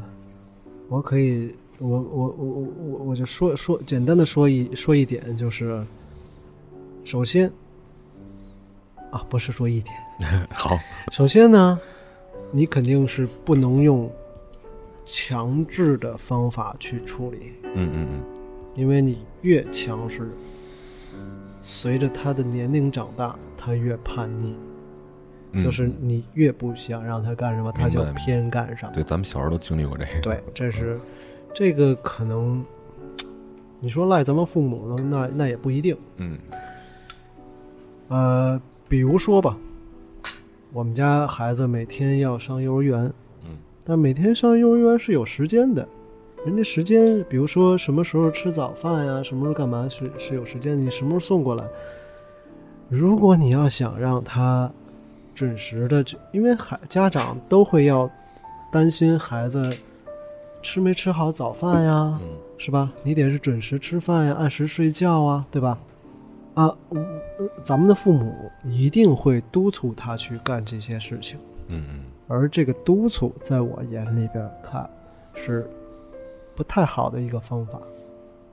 我可以，我我我我我我就说说简单的说一说一点，就是首先啊，不是说一点，好，首先呢，你肯定是不能用强制的方法去处理，嗯嗯嗯，因为你越强势，随着他的年龄长大，他越叛逆，嗯。就是你越不想让他干什么，他就偏干什么。对，咱们小时候都经历过这个，对，这是这个可能，你说赖咱们父母呢，那那也不一定。嗯。呃，比如说吧，我们家孩子每天要上幼儿园，嗯。但每天上幼儿园是有时间的，人家时间，比如说什么时候吃早饭呀，什么时候干嘛是是有时间，你什么时候送过来。如果你要想让他准时的去，因为孩家长都会要担心孩子吃没吃好早饭呀，嗯是吧？你得是准时吃饭呀，按时睡觉啊，对吧？啊，呃咱们的父母一定会督促他去干这些事情，嗯嗯而这个督促在我眼里边看是不太好的一个方法。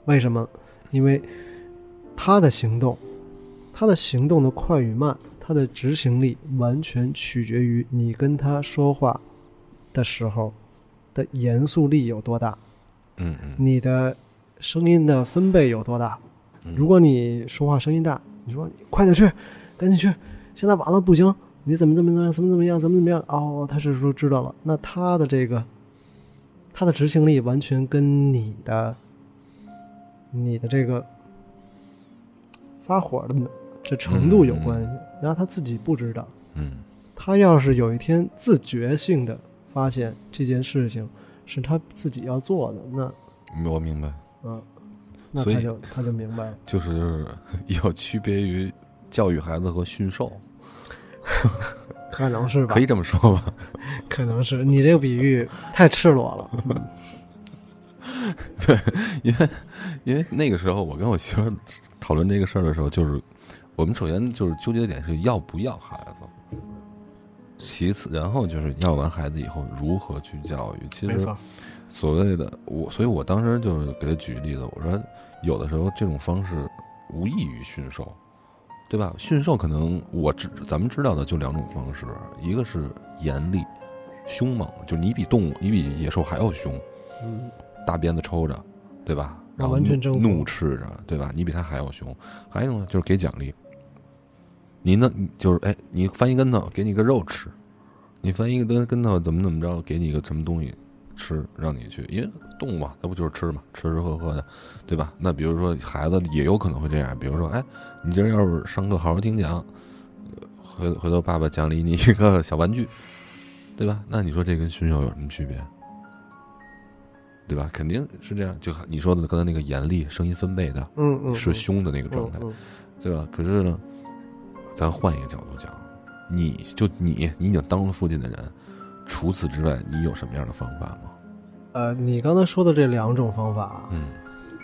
为什么？因为他的行动，他的行动的快与慢，他的执行力完全取决于你跟他说话的时候的严肃力有多大。嗯嗯你的声音的分贝有多大？嗯，如果你说话声音大，你说快点去，赶紧去，现在晚了不行，你怎么怎么怎么样，怎么怎么样，怎么怎么样？哦，他是说知道了，那他的这个，他的执行力完全跟你的，你的这个发火的这程度有关系。然后他自己不知道，嗯他要是有一天自觉性的发现这件事情是他自己要做的，那嗯，我明白，嗯，那他就他就明白了。就是有区别于教育孩子和驯兽，可能是吧，可以这么说吧？可能是你这个比喻太赤裸了。对因为因为那个时候我跟我媳妇讨论这个事儿的时候，就是我们首先就是纠结的点是要不要孩子，其次然后就是要完孩子以后如何去教育。其实，所谓的我，所以我当时就是给他举例子，我说有的时候这种方式无异于驯兽，对吧？驯兽可能我知咱们知道的就两种方式，一个是严厉、凶猛，就你比动物，你比野兽还要凶，嗯，大鞭子抽着，对吧？然后怒完全怒斥着，对吧？你比他还要凶。还有一种呢，就是给奖励。你呢，就是哎，你翻一跟头，给你个肉吃；你翻一个跟跟头，怎么怎么着，给你个什么东西吃，让你去。因为动物嘛，它不就是吃嘛，吃吃喝喝的，对吧？那比如说孩子也有可能会这样，比如说，哎，你今儿要是上课好好听讲，呃回回头爸爸奖励你一个小玩具，对吧？那你说这跟驯兽有什么区别？对吧？肯定是这样。就你说的刚才那个严厉、声音分贝的，嗯嗯，是凶的那个状态，嗯对吧？可是呢，咱换一个角度讲，你就你，你已经当了父亲的人，除此之外，你有什么样的方法吗？呃，你刚才说的这两种方法，嗯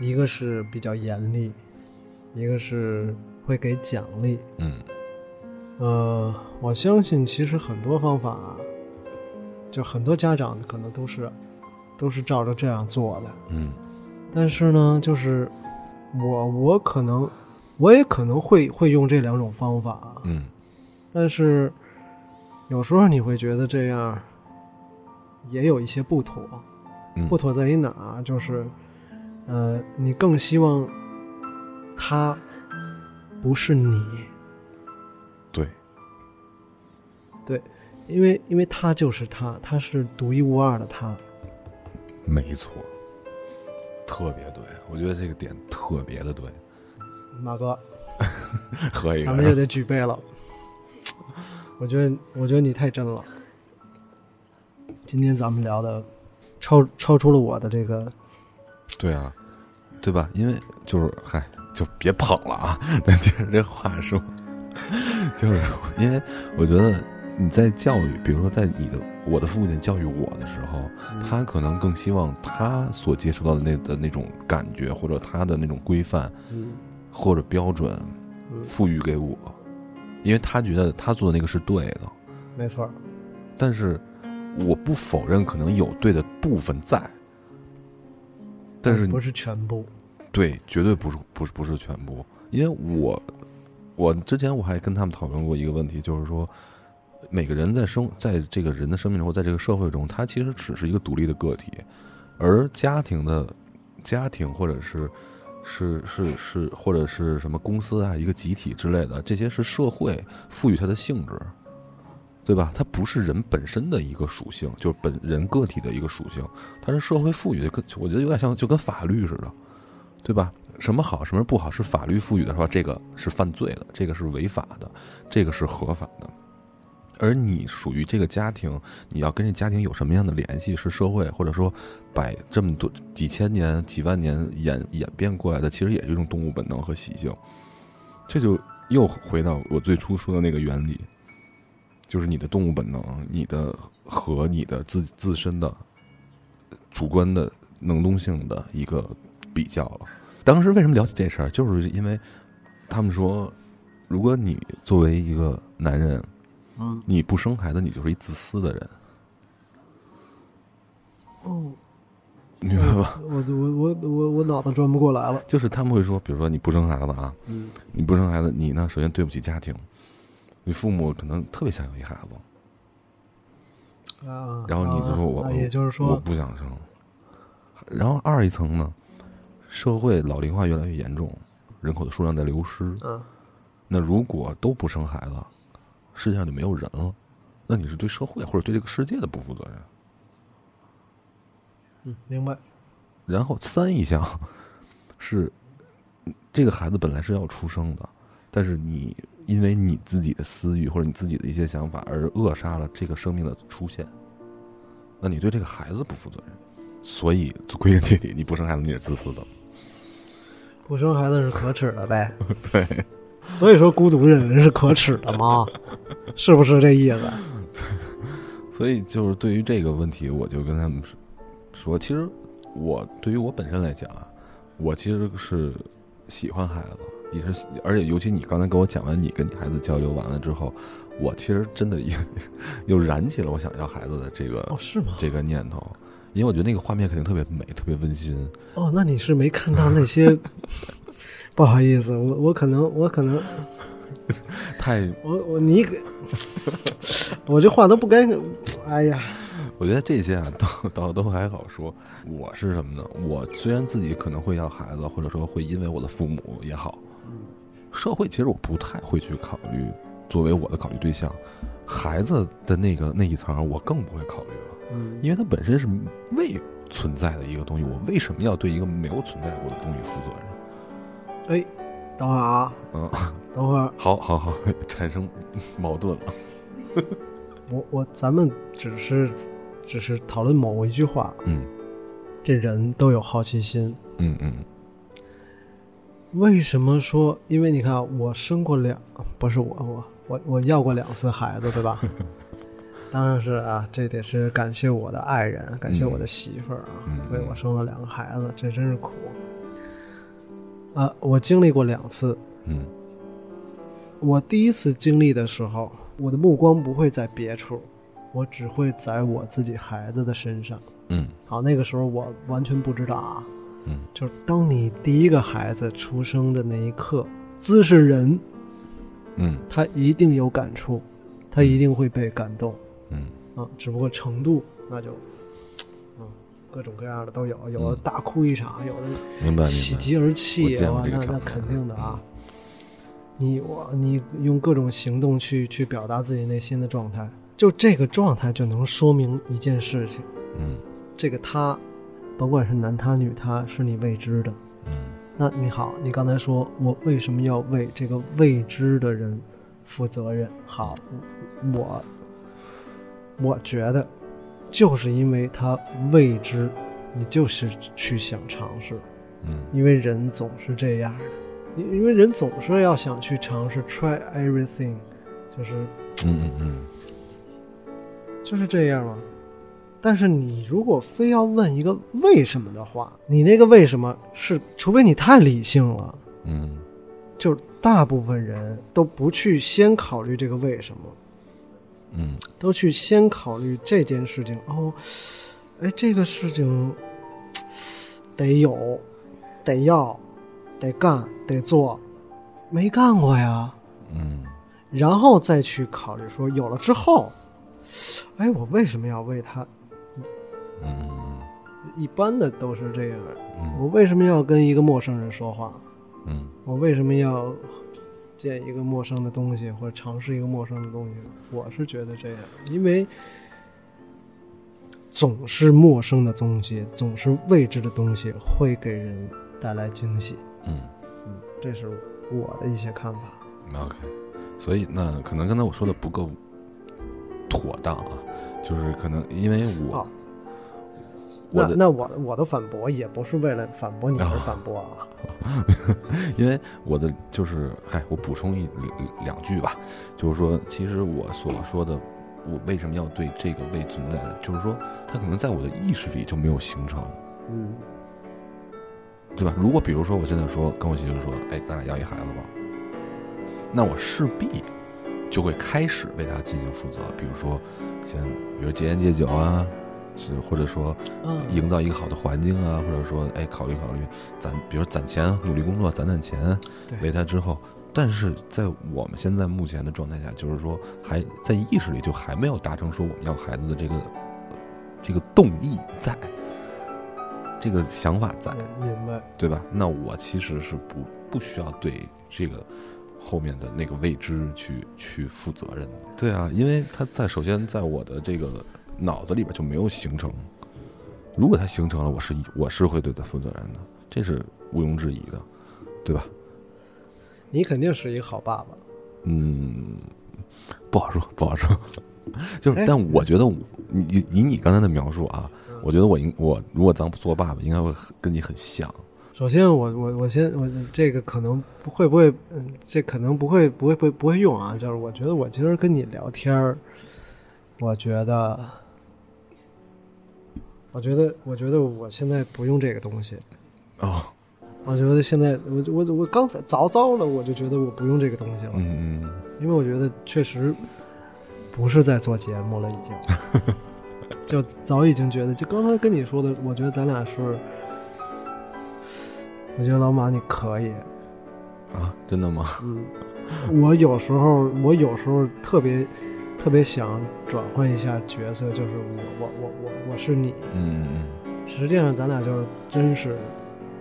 一个是比较严厉，一个是会给奖励。嗯呃，我相信其实很多方法，就很多家长可能都是都是照着这样做的。嗯但是呢，就是我我可能我也可能会会用这两种方法，嗯但是有时候你会觉得这样也有一些不妥。嗯，不妥在于哪儿？就是呃，你更希望他不是你，对，对因为因为他就是他，他是独一无二的他。没错，特别对，我觉得这个点特别的对，马哥，喝一个，咱们就得举杯了。我觉得，我觉得你太真了。今天咱们聊的超超出了我的这个，对啊，对吧？因为就是嗨，就别捧了啊！咱接着这话说，就是因为我觉得你在教育，比如说在你的我的父亲教育我的时候，他可能更希望他所接触到的那的那种感觉，或者他的那种规范嗯。或者标准嗯，赋予给我，因为他觉得他做的那个是对的，没错，但是我不否认可能有对的部分在，但是不是全部。对，绝对不是不是不是全部，因为我我之前我还跟他们讨论过一个问题，就是说每个人在生在这个人的生命中，在这个社会中，他其实只是一个独立的个体，而家庭的家庭或者是是是是或者是什么公司啊，一个集体之类的，这些是社会赋予它的性质。对吧？它不是人本身的一个属性，就是本人个体的一个属性，它是社会赋予的，跟我觉得有点像，就跟法律似的，对吧？什么好，什么不好，是法律赋予的，说这个是犯罪的，这个是违法的，这个是合法的。而你属于这个家庭，你要跟这家庭有什么样的联系，是社会或者说百这么多几千年、几万年演演变过来的，其实也是一种动物本能和习性。这就又回到我最初说的那个原理，就是你的动物本能，你的和你的自自身的主观的能动性的一个比较了。当时为什么聊起这事儿，就是因为他们说，如果你作为一个男人，嗯，你不生孩子，你就是一自私的人，哦，明白吧？我我我我我脑子转不过来了。就是他们会说，比如说你不生孩子啊，嗯你不生孩子，你呢，首先对不起家庭，你父母可能特别想要一孩子，啊，然后你就说我啊也就是我，不想生。然后二一层呢，社会老龄化越来越严重，人口的数量在流失。嗯，那如果都不生孩子，世界上就没有人了，那你是对社会或者对这个世界的不负责任。嗯，明白。然后三一项 是这个孩子本来是要出生的，但是你因为你自己的私欲或者你自己的一些想法而扼杀了这个生命的出现，那你对这个孩子不负责任。所以归根结底，你不生孩子你是自私的。不生孩子是可耻的呗。对，所以说孤独的人是可耻的吗？是不是这意思？所以就是对于这个问题，我就跟他们说，其实我对于我本身来讲啊，我其实是喜欢孩子，也是，而且尤其你刚才跟我讲完你跟你孩子交流完了之后，我其实真的又 又燃起了我想要孩子的这个哦，是吗？这个念头，因为我觉得那个画面肯定特别美，特别温馨。哦，那你是没看到那些？不好意思，我我可能我可能 太，我我你给，我这话都不该，哎呀，我觉得这些啊，倒倒都还好说。我是什么呢？我虽然自己可能会要孩子，或者说会因为我的父母也好，社会其实我不太会去考虑作为我的考虑对象。孩子的那个那一层，我更不会考虑了，嗯，因为它本身是未存在的一个东西，我为什么要对一个没有存在过的东西负责任？哎，等会儿啊，嗯，等会儿，好 好好，产生矛盾了。我我咱们只是只是讨论某一句话，嗯这人都有好奇心。嗯嗯为什么说？因为你看啊，我生过两，不是我，我我我要过两次孩子，对吧？当然是啊，这得是感谢我的爱人，感谢我的媳妇儿啊，嗯为我生了两个孩子，这真是苦。啊，我经历过两次。嗯我第一次经历的时候，我的目光不会在别处，我只会在我自己孩子的身上。嗯好，那个时候我完全不知道啊，嗯就是当你第一个孩子出生的那一刻，姿势人嗯。他一定有感触，他一定会被感动。嗯。啊，只不过程度那就，嗯，各种各样的都有，有的大哭一场，有的明白。喜极而泣，哇，那那肯定的啊。你我你用各种行动去去表达自己内心的状态，就这个状态就能说明一件事情，嗯。这个他，甭管是男他女他，是你未知的。嗯那你好，你刚才说我为什么要为这个未知的人负责任？好，我我觉得就是因为他未知，你就是去想尝试，嗯因为人总是这样的，因因为人总是要想去尝试，try everything，就是嗯嗯嗯就是这样嘛。但是你如果非要问一个为什么的话，你那个为什么是，除非你太理性了。嗯就是大部分人都不去先考虑这个为什么，嗯都去先考虑这件事情。哦，哎，这个事情得有，得要，得干，得做，没干过呀。嗯然后再去考虑说，有了之后，哎，我为什么要为他？嗯一般的都是这样。嗯我为什么要跟一个陌生人说话？嗯我为什么要见一个陌生的东西，或者尝试一个陌生的东西？我是觉得这样，因为总是陌生的东西，总是未知的东西，会给人带来惊喜。嗯嗯，这是我的一些看法。，OK。所以那可能刚才我说的不够妥当啊，就是可能因为我那那我我的反驳也不是为了反驳你而反驳啊。因为我的就是，嗨，我补充一两句吧，就是说，其实我所说的，我为什么要对这个未存在的，就是说，它可能在我的意识里就没有形成，嗯对吧？如果比如说我现在说跟我媳妇说，哎，咱俩要一孩子吧，那我势必就会开始为他进行负责，比如说先，比如戒烟戒酒啊，是或者说嗯，营造一个好的环境啊，或者说，哎，考虑考虑攒，比如攒钱，努力工作，攒攒钱，对为他之后。但是在我们现在目前的状态下，就是说还在意识里就还没有达成说我们要孩子的这个这个动意在，这个想法在，明明白。对吧？那我其实是不不需要对这个后面的那个未知去去负责任的。对啊，因为他在首先在我的这个脑子里边就没有形成。如果它形成了，我是我是会对它负责任的，这是毋庸置疑的，对吧？你肯定是一个好爸爸。嗯，不好说，不好说。就是哎，但我觉得我你你以你刚才的描述啊，嗯我觉得我应我如果咱做爸爸，应该会跟你很像。首先我，我我先我这个可能不会不会，嗯，这可能不会不会不会不会用啊。就是我觉得我今儿跟你聊天儿，我觉得我觉得，我觉得我现在不用这个东西。哦，我觉得现在，我我我刚才早早了，我就觉得我不用这个东西了，嗯嗯因为我觉得确实不是在做节目了，已经，就早已经觉得，就刚才跟你说的，我觉得咱俩是，我觉得老马你可以，啊，真的吗？嗯，我有时候，我有时候特别特别想转换一下角色，就是我我我我我是你，嗯嗯实际上咱俩就真是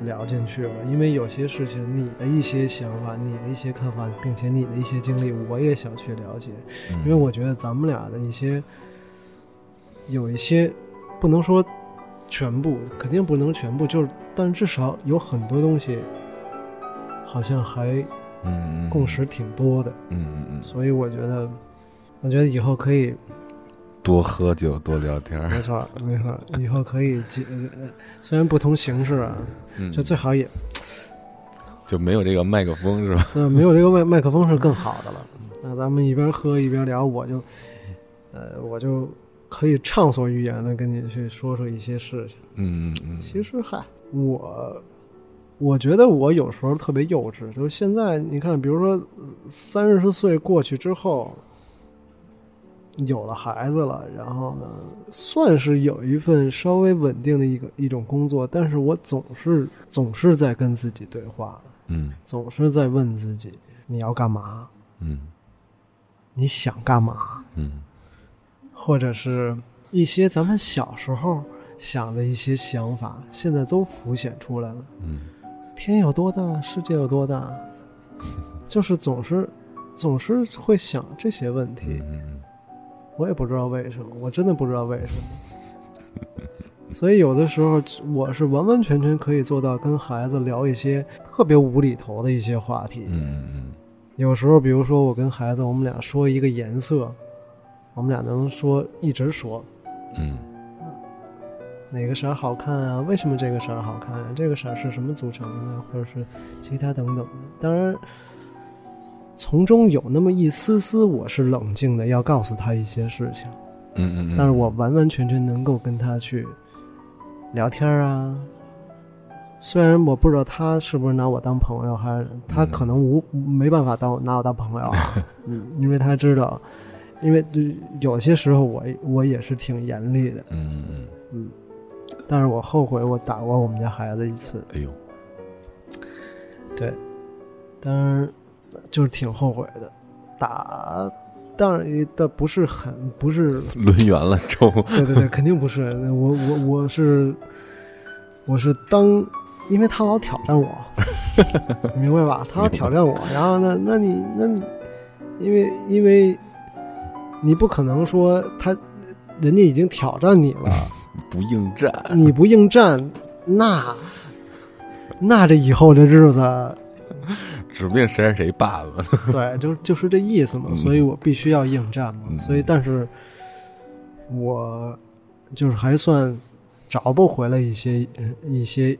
聊进去了，因为有些事情，你的一些想法，你的一些看法，并且你的一些经历，我也想去了解，嗯，因为我觉得咱们俩的一些有一些不能说全部，肯定不能全部，就是但至少有很多东西好像还嗯嗯。共识挺多的，嗯嗯嗯，所以我觉得，我觉得以后可以多喝酒，多聊天儿，没错，没错，以后可以虽然不同形式啊，嗯就最好也就没有这个麦克风是吧？这没有这个麦麦克风是更好的了。那咱们一边喝一边聊，我就，呃，我就可以畅所欲言的跟你去说说一些事情。嗯嗯嗯，其实嗨，我我觉得我有时候特别幼稚，就是现在你看，比如说三十岁过去之后，有了孩子了，然后呢，算是有一份稍微稳定的一个一种工作，但是我总是总是在跟自己对话，嗯。总是在问自己你要干嘛，嗯。你想干嘛，嗯。或者是一些咱们小时候想的一些想法，现在都浮现出来了。嗯。天有多大，世界有多大，就是总是总是会想这些问题。嗯我也不知道为什么，我真的不知道为什么。所以有的时候我是完完全全可以做到跟孩子聊一些特别无厘头的一些话题。嗯嗯有时候，比如说我跟孩子，我们俩说一个颜色，我们俩能说一直说嗯哪个色儿好看啊？为什么这个色儿好看啊？这个色儿是什么组成的，或者是其他等等的。当然，从中有那么一丝丝我是冷静的，要告诉他一些事情，嗯嗯，但是我完完全全能够跟他去聊天啊。虽然我不知道他是不是拿我当朋友，还是他可能无没办法当我拿我当朋友啊，嗯，因为他知道，因为有些时候我我也是挺严厉的，嗯嗯，嗯，但是我后悔我打过我们家孩子一次，哎呦，对，当然就是挺后悔的，打当然也倒不是很不是，抡圆了抽，对对对，肯定不是，我我我是我是当，因为他老挑战我，你明白吧？他老挑战我，然后呢，那你那你，因为因为你不可能说他人家已经挑战你了。不应战，你不应战，那那这以后这日子，指不定谁是谁爸了。对，就就是这意思嘛。嗯所以我必须要应战嘛。嗯所以，但是我就是还算找不回来一些呃一些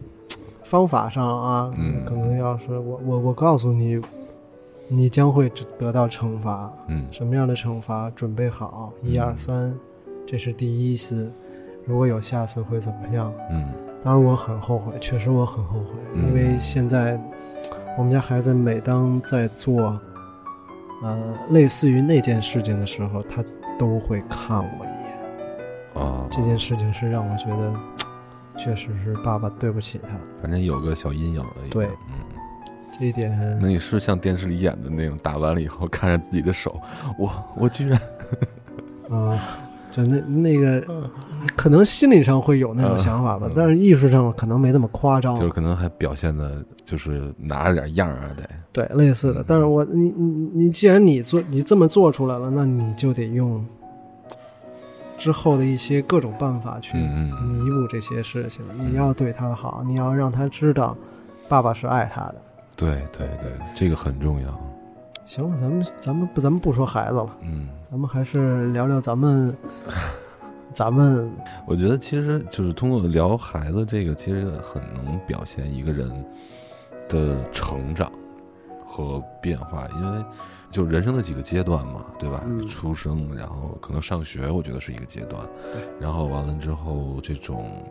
方法上啊，嗯可能要是我我我告诉你，你将会得到惩罚。嗯什么样的惩罚？准备好，一嗯二三，这是第一次。如果有下次会怎么样？嗯当然我很后悔，确实我很后悔，嗯因为现在我们家孩子每当在做呃类似于那件事情的时候，他都会看我一眼。啊，这件事情是让我觉得，确实是爸爸对不起他。反正有个小阴影了。已对嗯，这一点那你是像电视里演的那种，打完了以后看着自己的手，我我居然，啊、就那那个，可能心理上会有那种想法吧，嗯但是艺术上可能没那么夸张。就是可能还表现的，就是拿着点样儿啊，得，对，类似的。但是我你你你，既然你做你这么做出来了，那你就得用之后的一些各种办法去弥补这些事情。你要对他好，你要让他知道爸爸是爱他的。对对对，这个很重要。行了，咱们咱们不咱们不说孩子了，嗯，咱们还是聊聊咱们 咱们我觉得其实就是通过聊孩子这个，其实很能表现一个人的成长和变化。因为就人生的几个阶段嘛，对吧？嗯出生，然后可能上学，我觉得是一个阶段，对，然后完了之后这种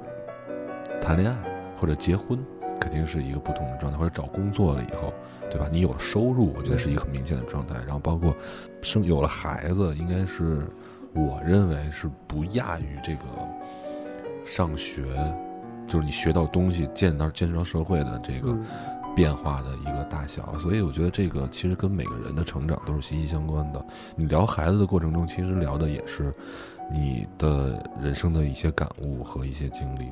谈恋爱或者结婚，肯定是一个不同的状态，或者找工作了以后，对吧？你有了收入，我觉得是一个很明显的状态，然后包括生有了孩子，应该是我认为是不亚于这个上学，就是你学到东西、见到见识到社会的这个。嗯变化的一个大小，所以我觉得这个其实跟每个人的成长都是息息相关的。你聊孩子的过程中，其实聊的也是你的人生的一些感悟和一些经历，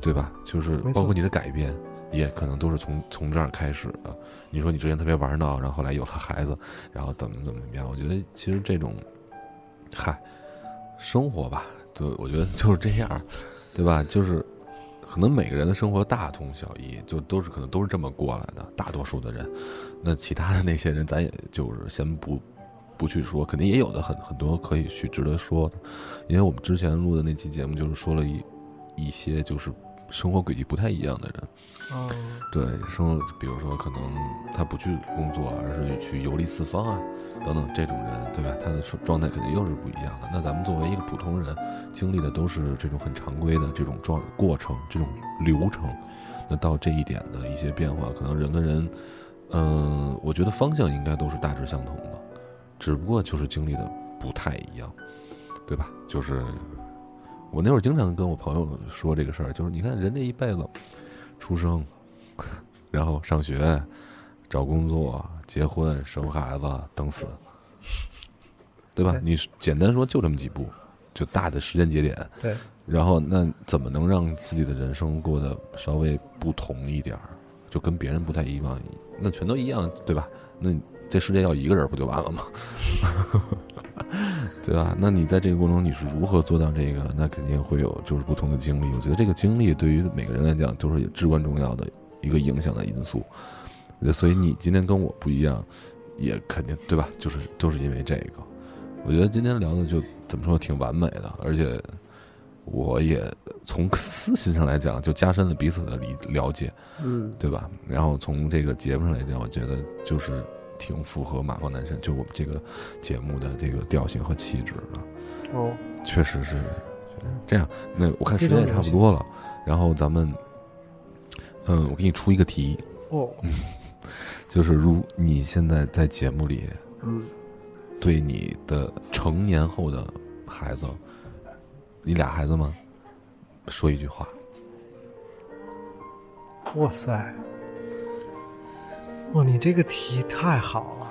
对吧？就是包括你的改变，也可能都是从从这儿开始的。你说你之前特别玩闹，然后后来有了孩子，然后怎么怎么样？我觉得其实这种，嗨，生活吧，就我觉得就是这样，对吧？就是。可能每个人的生活大同小异，就都是可能都是这么过来的，大多数的人。那其他的那些人，咱也就是先不不去说，肯定也有的很很多可以去值得说的。因为我们之前录的那期节目，就是说了一一些就是生活轨迹不太一样的人，哦，对生活，比如说可能他不去工作，而是去游历四方啊，等等这种人，对吧？他的状态肯定又是不一样的。那咱们作为一个普通人，经历的都是这种很常规的这种状过程、这种流程。那到这一点的一些变化，可能人跟人，嗯、我觉得方向应该都是大致相同的，只不过就是经历的不太一样，对吧？就是我那会儿经常跟我朋友说这个事儿，就是你看人这一辈子，出生，然后上学，找工作，结婚，生孩子，等死，对吧？你简单说就这么几步，就大的时间节点。对，然后那怎么能让自己的人生过得稍微不同一点儿，就跟别人不太一样？那全都一样，对吧？那这世界要一个人不就完了吗？对吧？那你在这个过程中你是如何做到这个？那肯定会有就是不同的经历。我觉得这个经历对于每个人来讲都是至关重要的一个影响的因素。所以你今天跟我不一样，也肯定对吧？就是都是因为这个。我觉得今天聊的就怎么说挺完美的，而且我也从私心上来讲，就加深了彼此的理了解，嗯，对吧？然后从这个节目上来讲，我觉得就是挺符合马放南山，就我们这个节目的这个调性和气质的，哦，确实是这样。那我看时间也差不多了，然后咱们，嗯，我给你出一个题，哦，就是如你现在在节目里嗯，对你的成年后的孩子，你俩孩子吗？说一句话。哇塞，哇，你这个题太好了！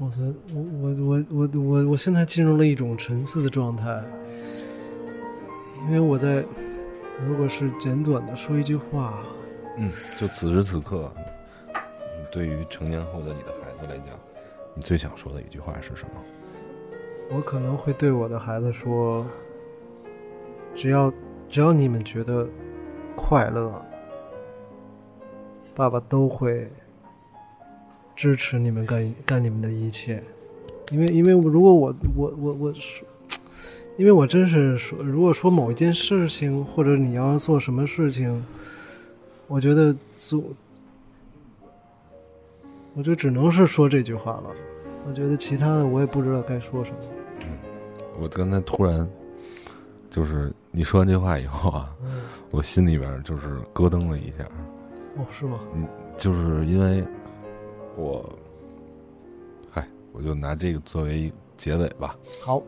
哇塞，我我我我我我现在进入了一种沉思的状态，因为我在，如果是简短的说一句话，嗯，就此时此刻，嗯对于成年后的你的孩子来讲，你最想说的一句话是什么？我可能会对我的孩子说：只要只要你们觉得快乐，爸爸都会支持你们干干你们的一切。因为因为如果我我我我说，因为我真是说，如果说某一件事情或者你要做什么事情，我觉得做，我就只能是说这句话了。我觉得其他的我也不知道该说什么。我刚才突然，就是你说完这话以后啊，嗯，我心里边就是咯噔了一下，哦，是吗？嗯就是因为我，嗨，我就拿这个作为结尾吧。好，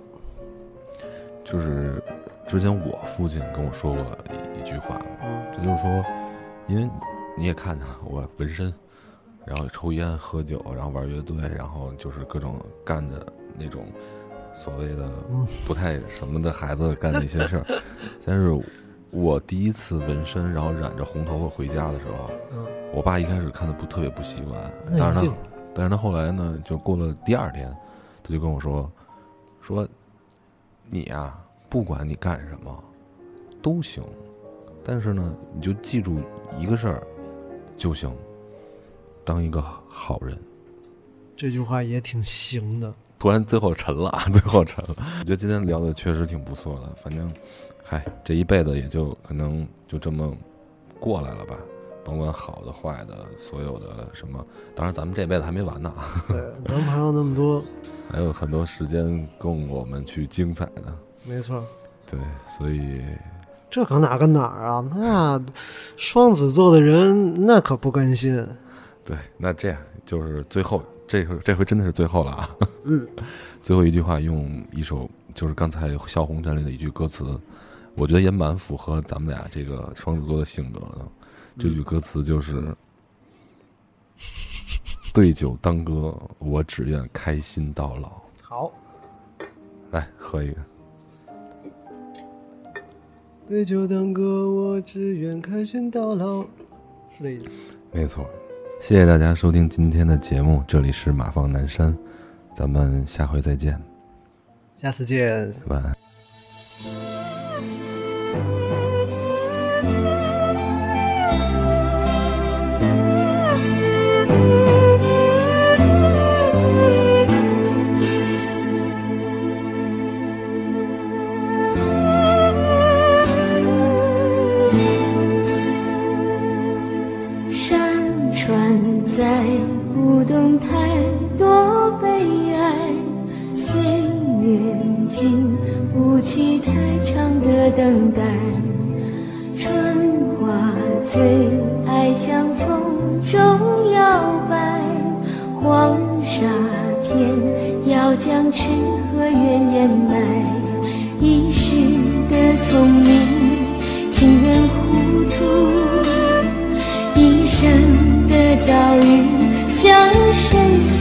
就是之前我父亲跟我说过一一句话，嗯他就是说，因为你也看见了我纹身，然后抽烟喝酒，然后玩乐队，然后就是各种干的那种所谓的嗯不太什么的孩子干的一些事儿。但是我第一次纹身，然后染着红头发回家的时候，嗯，我爸一开始看的不特别不习惯，但是他但是他后来呢，就过了第二天，他就跟我说，说你呀、不管你干什么都行，但是呢，你就记住一个事儿就行，当一个好人。这句话也挺行的。突然最后沉了，啊，最后沉了。我觉得今天聊的确实挺不错的，反正，嗨，这一辈子也就可能就这么过来了吧。甭管好的坏的，所有的什么，当然咱们这辈子还没完呢，对，咱们还有那么多，还有很多时间供我们去精彩的。没错。对，所以这可哪跟哪儿啊？那双子座的人那可不甘心。对，那这样就是最后这回这回真的是最后了啊！嗯，最后一句话用一首就是刚才《笑红尘》里的一句歌词，我觉得也蛮符合咱们俩这个双子座的性格的。这句歌词就是：“对酒当歌，我只愿开心到老。好，”来喝一个。对酒当歌，我只愿开心到老。是这意思。没错，谢谢大家收听今天的节目，这里是马放南山，咱们下回再见，下次见。晚安。不起太长的等待。春花最爱向风中摇摆，黄沙片要将痴和怨掩埋。一时的聪明，情愿糊涂。一生的遭遇向谁诉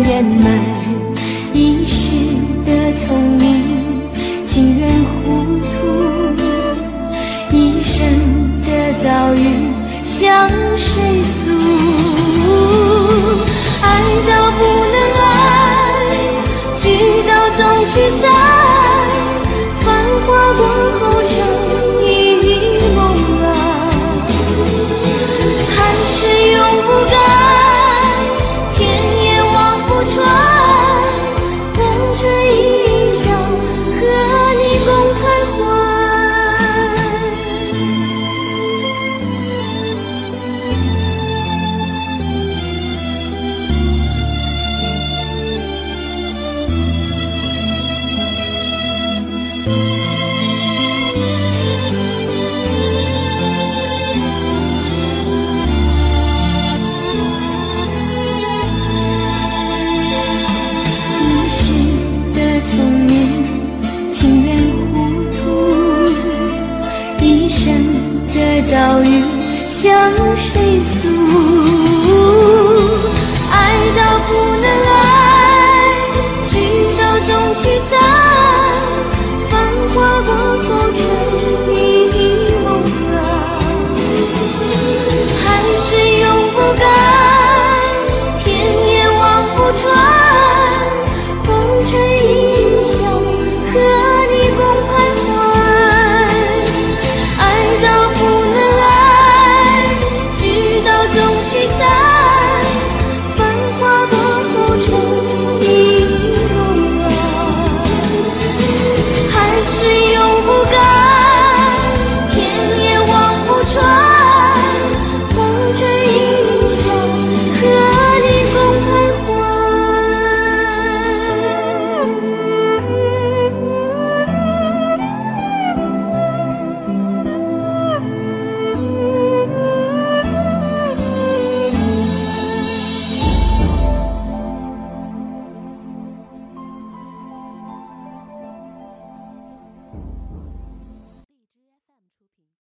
掩埋。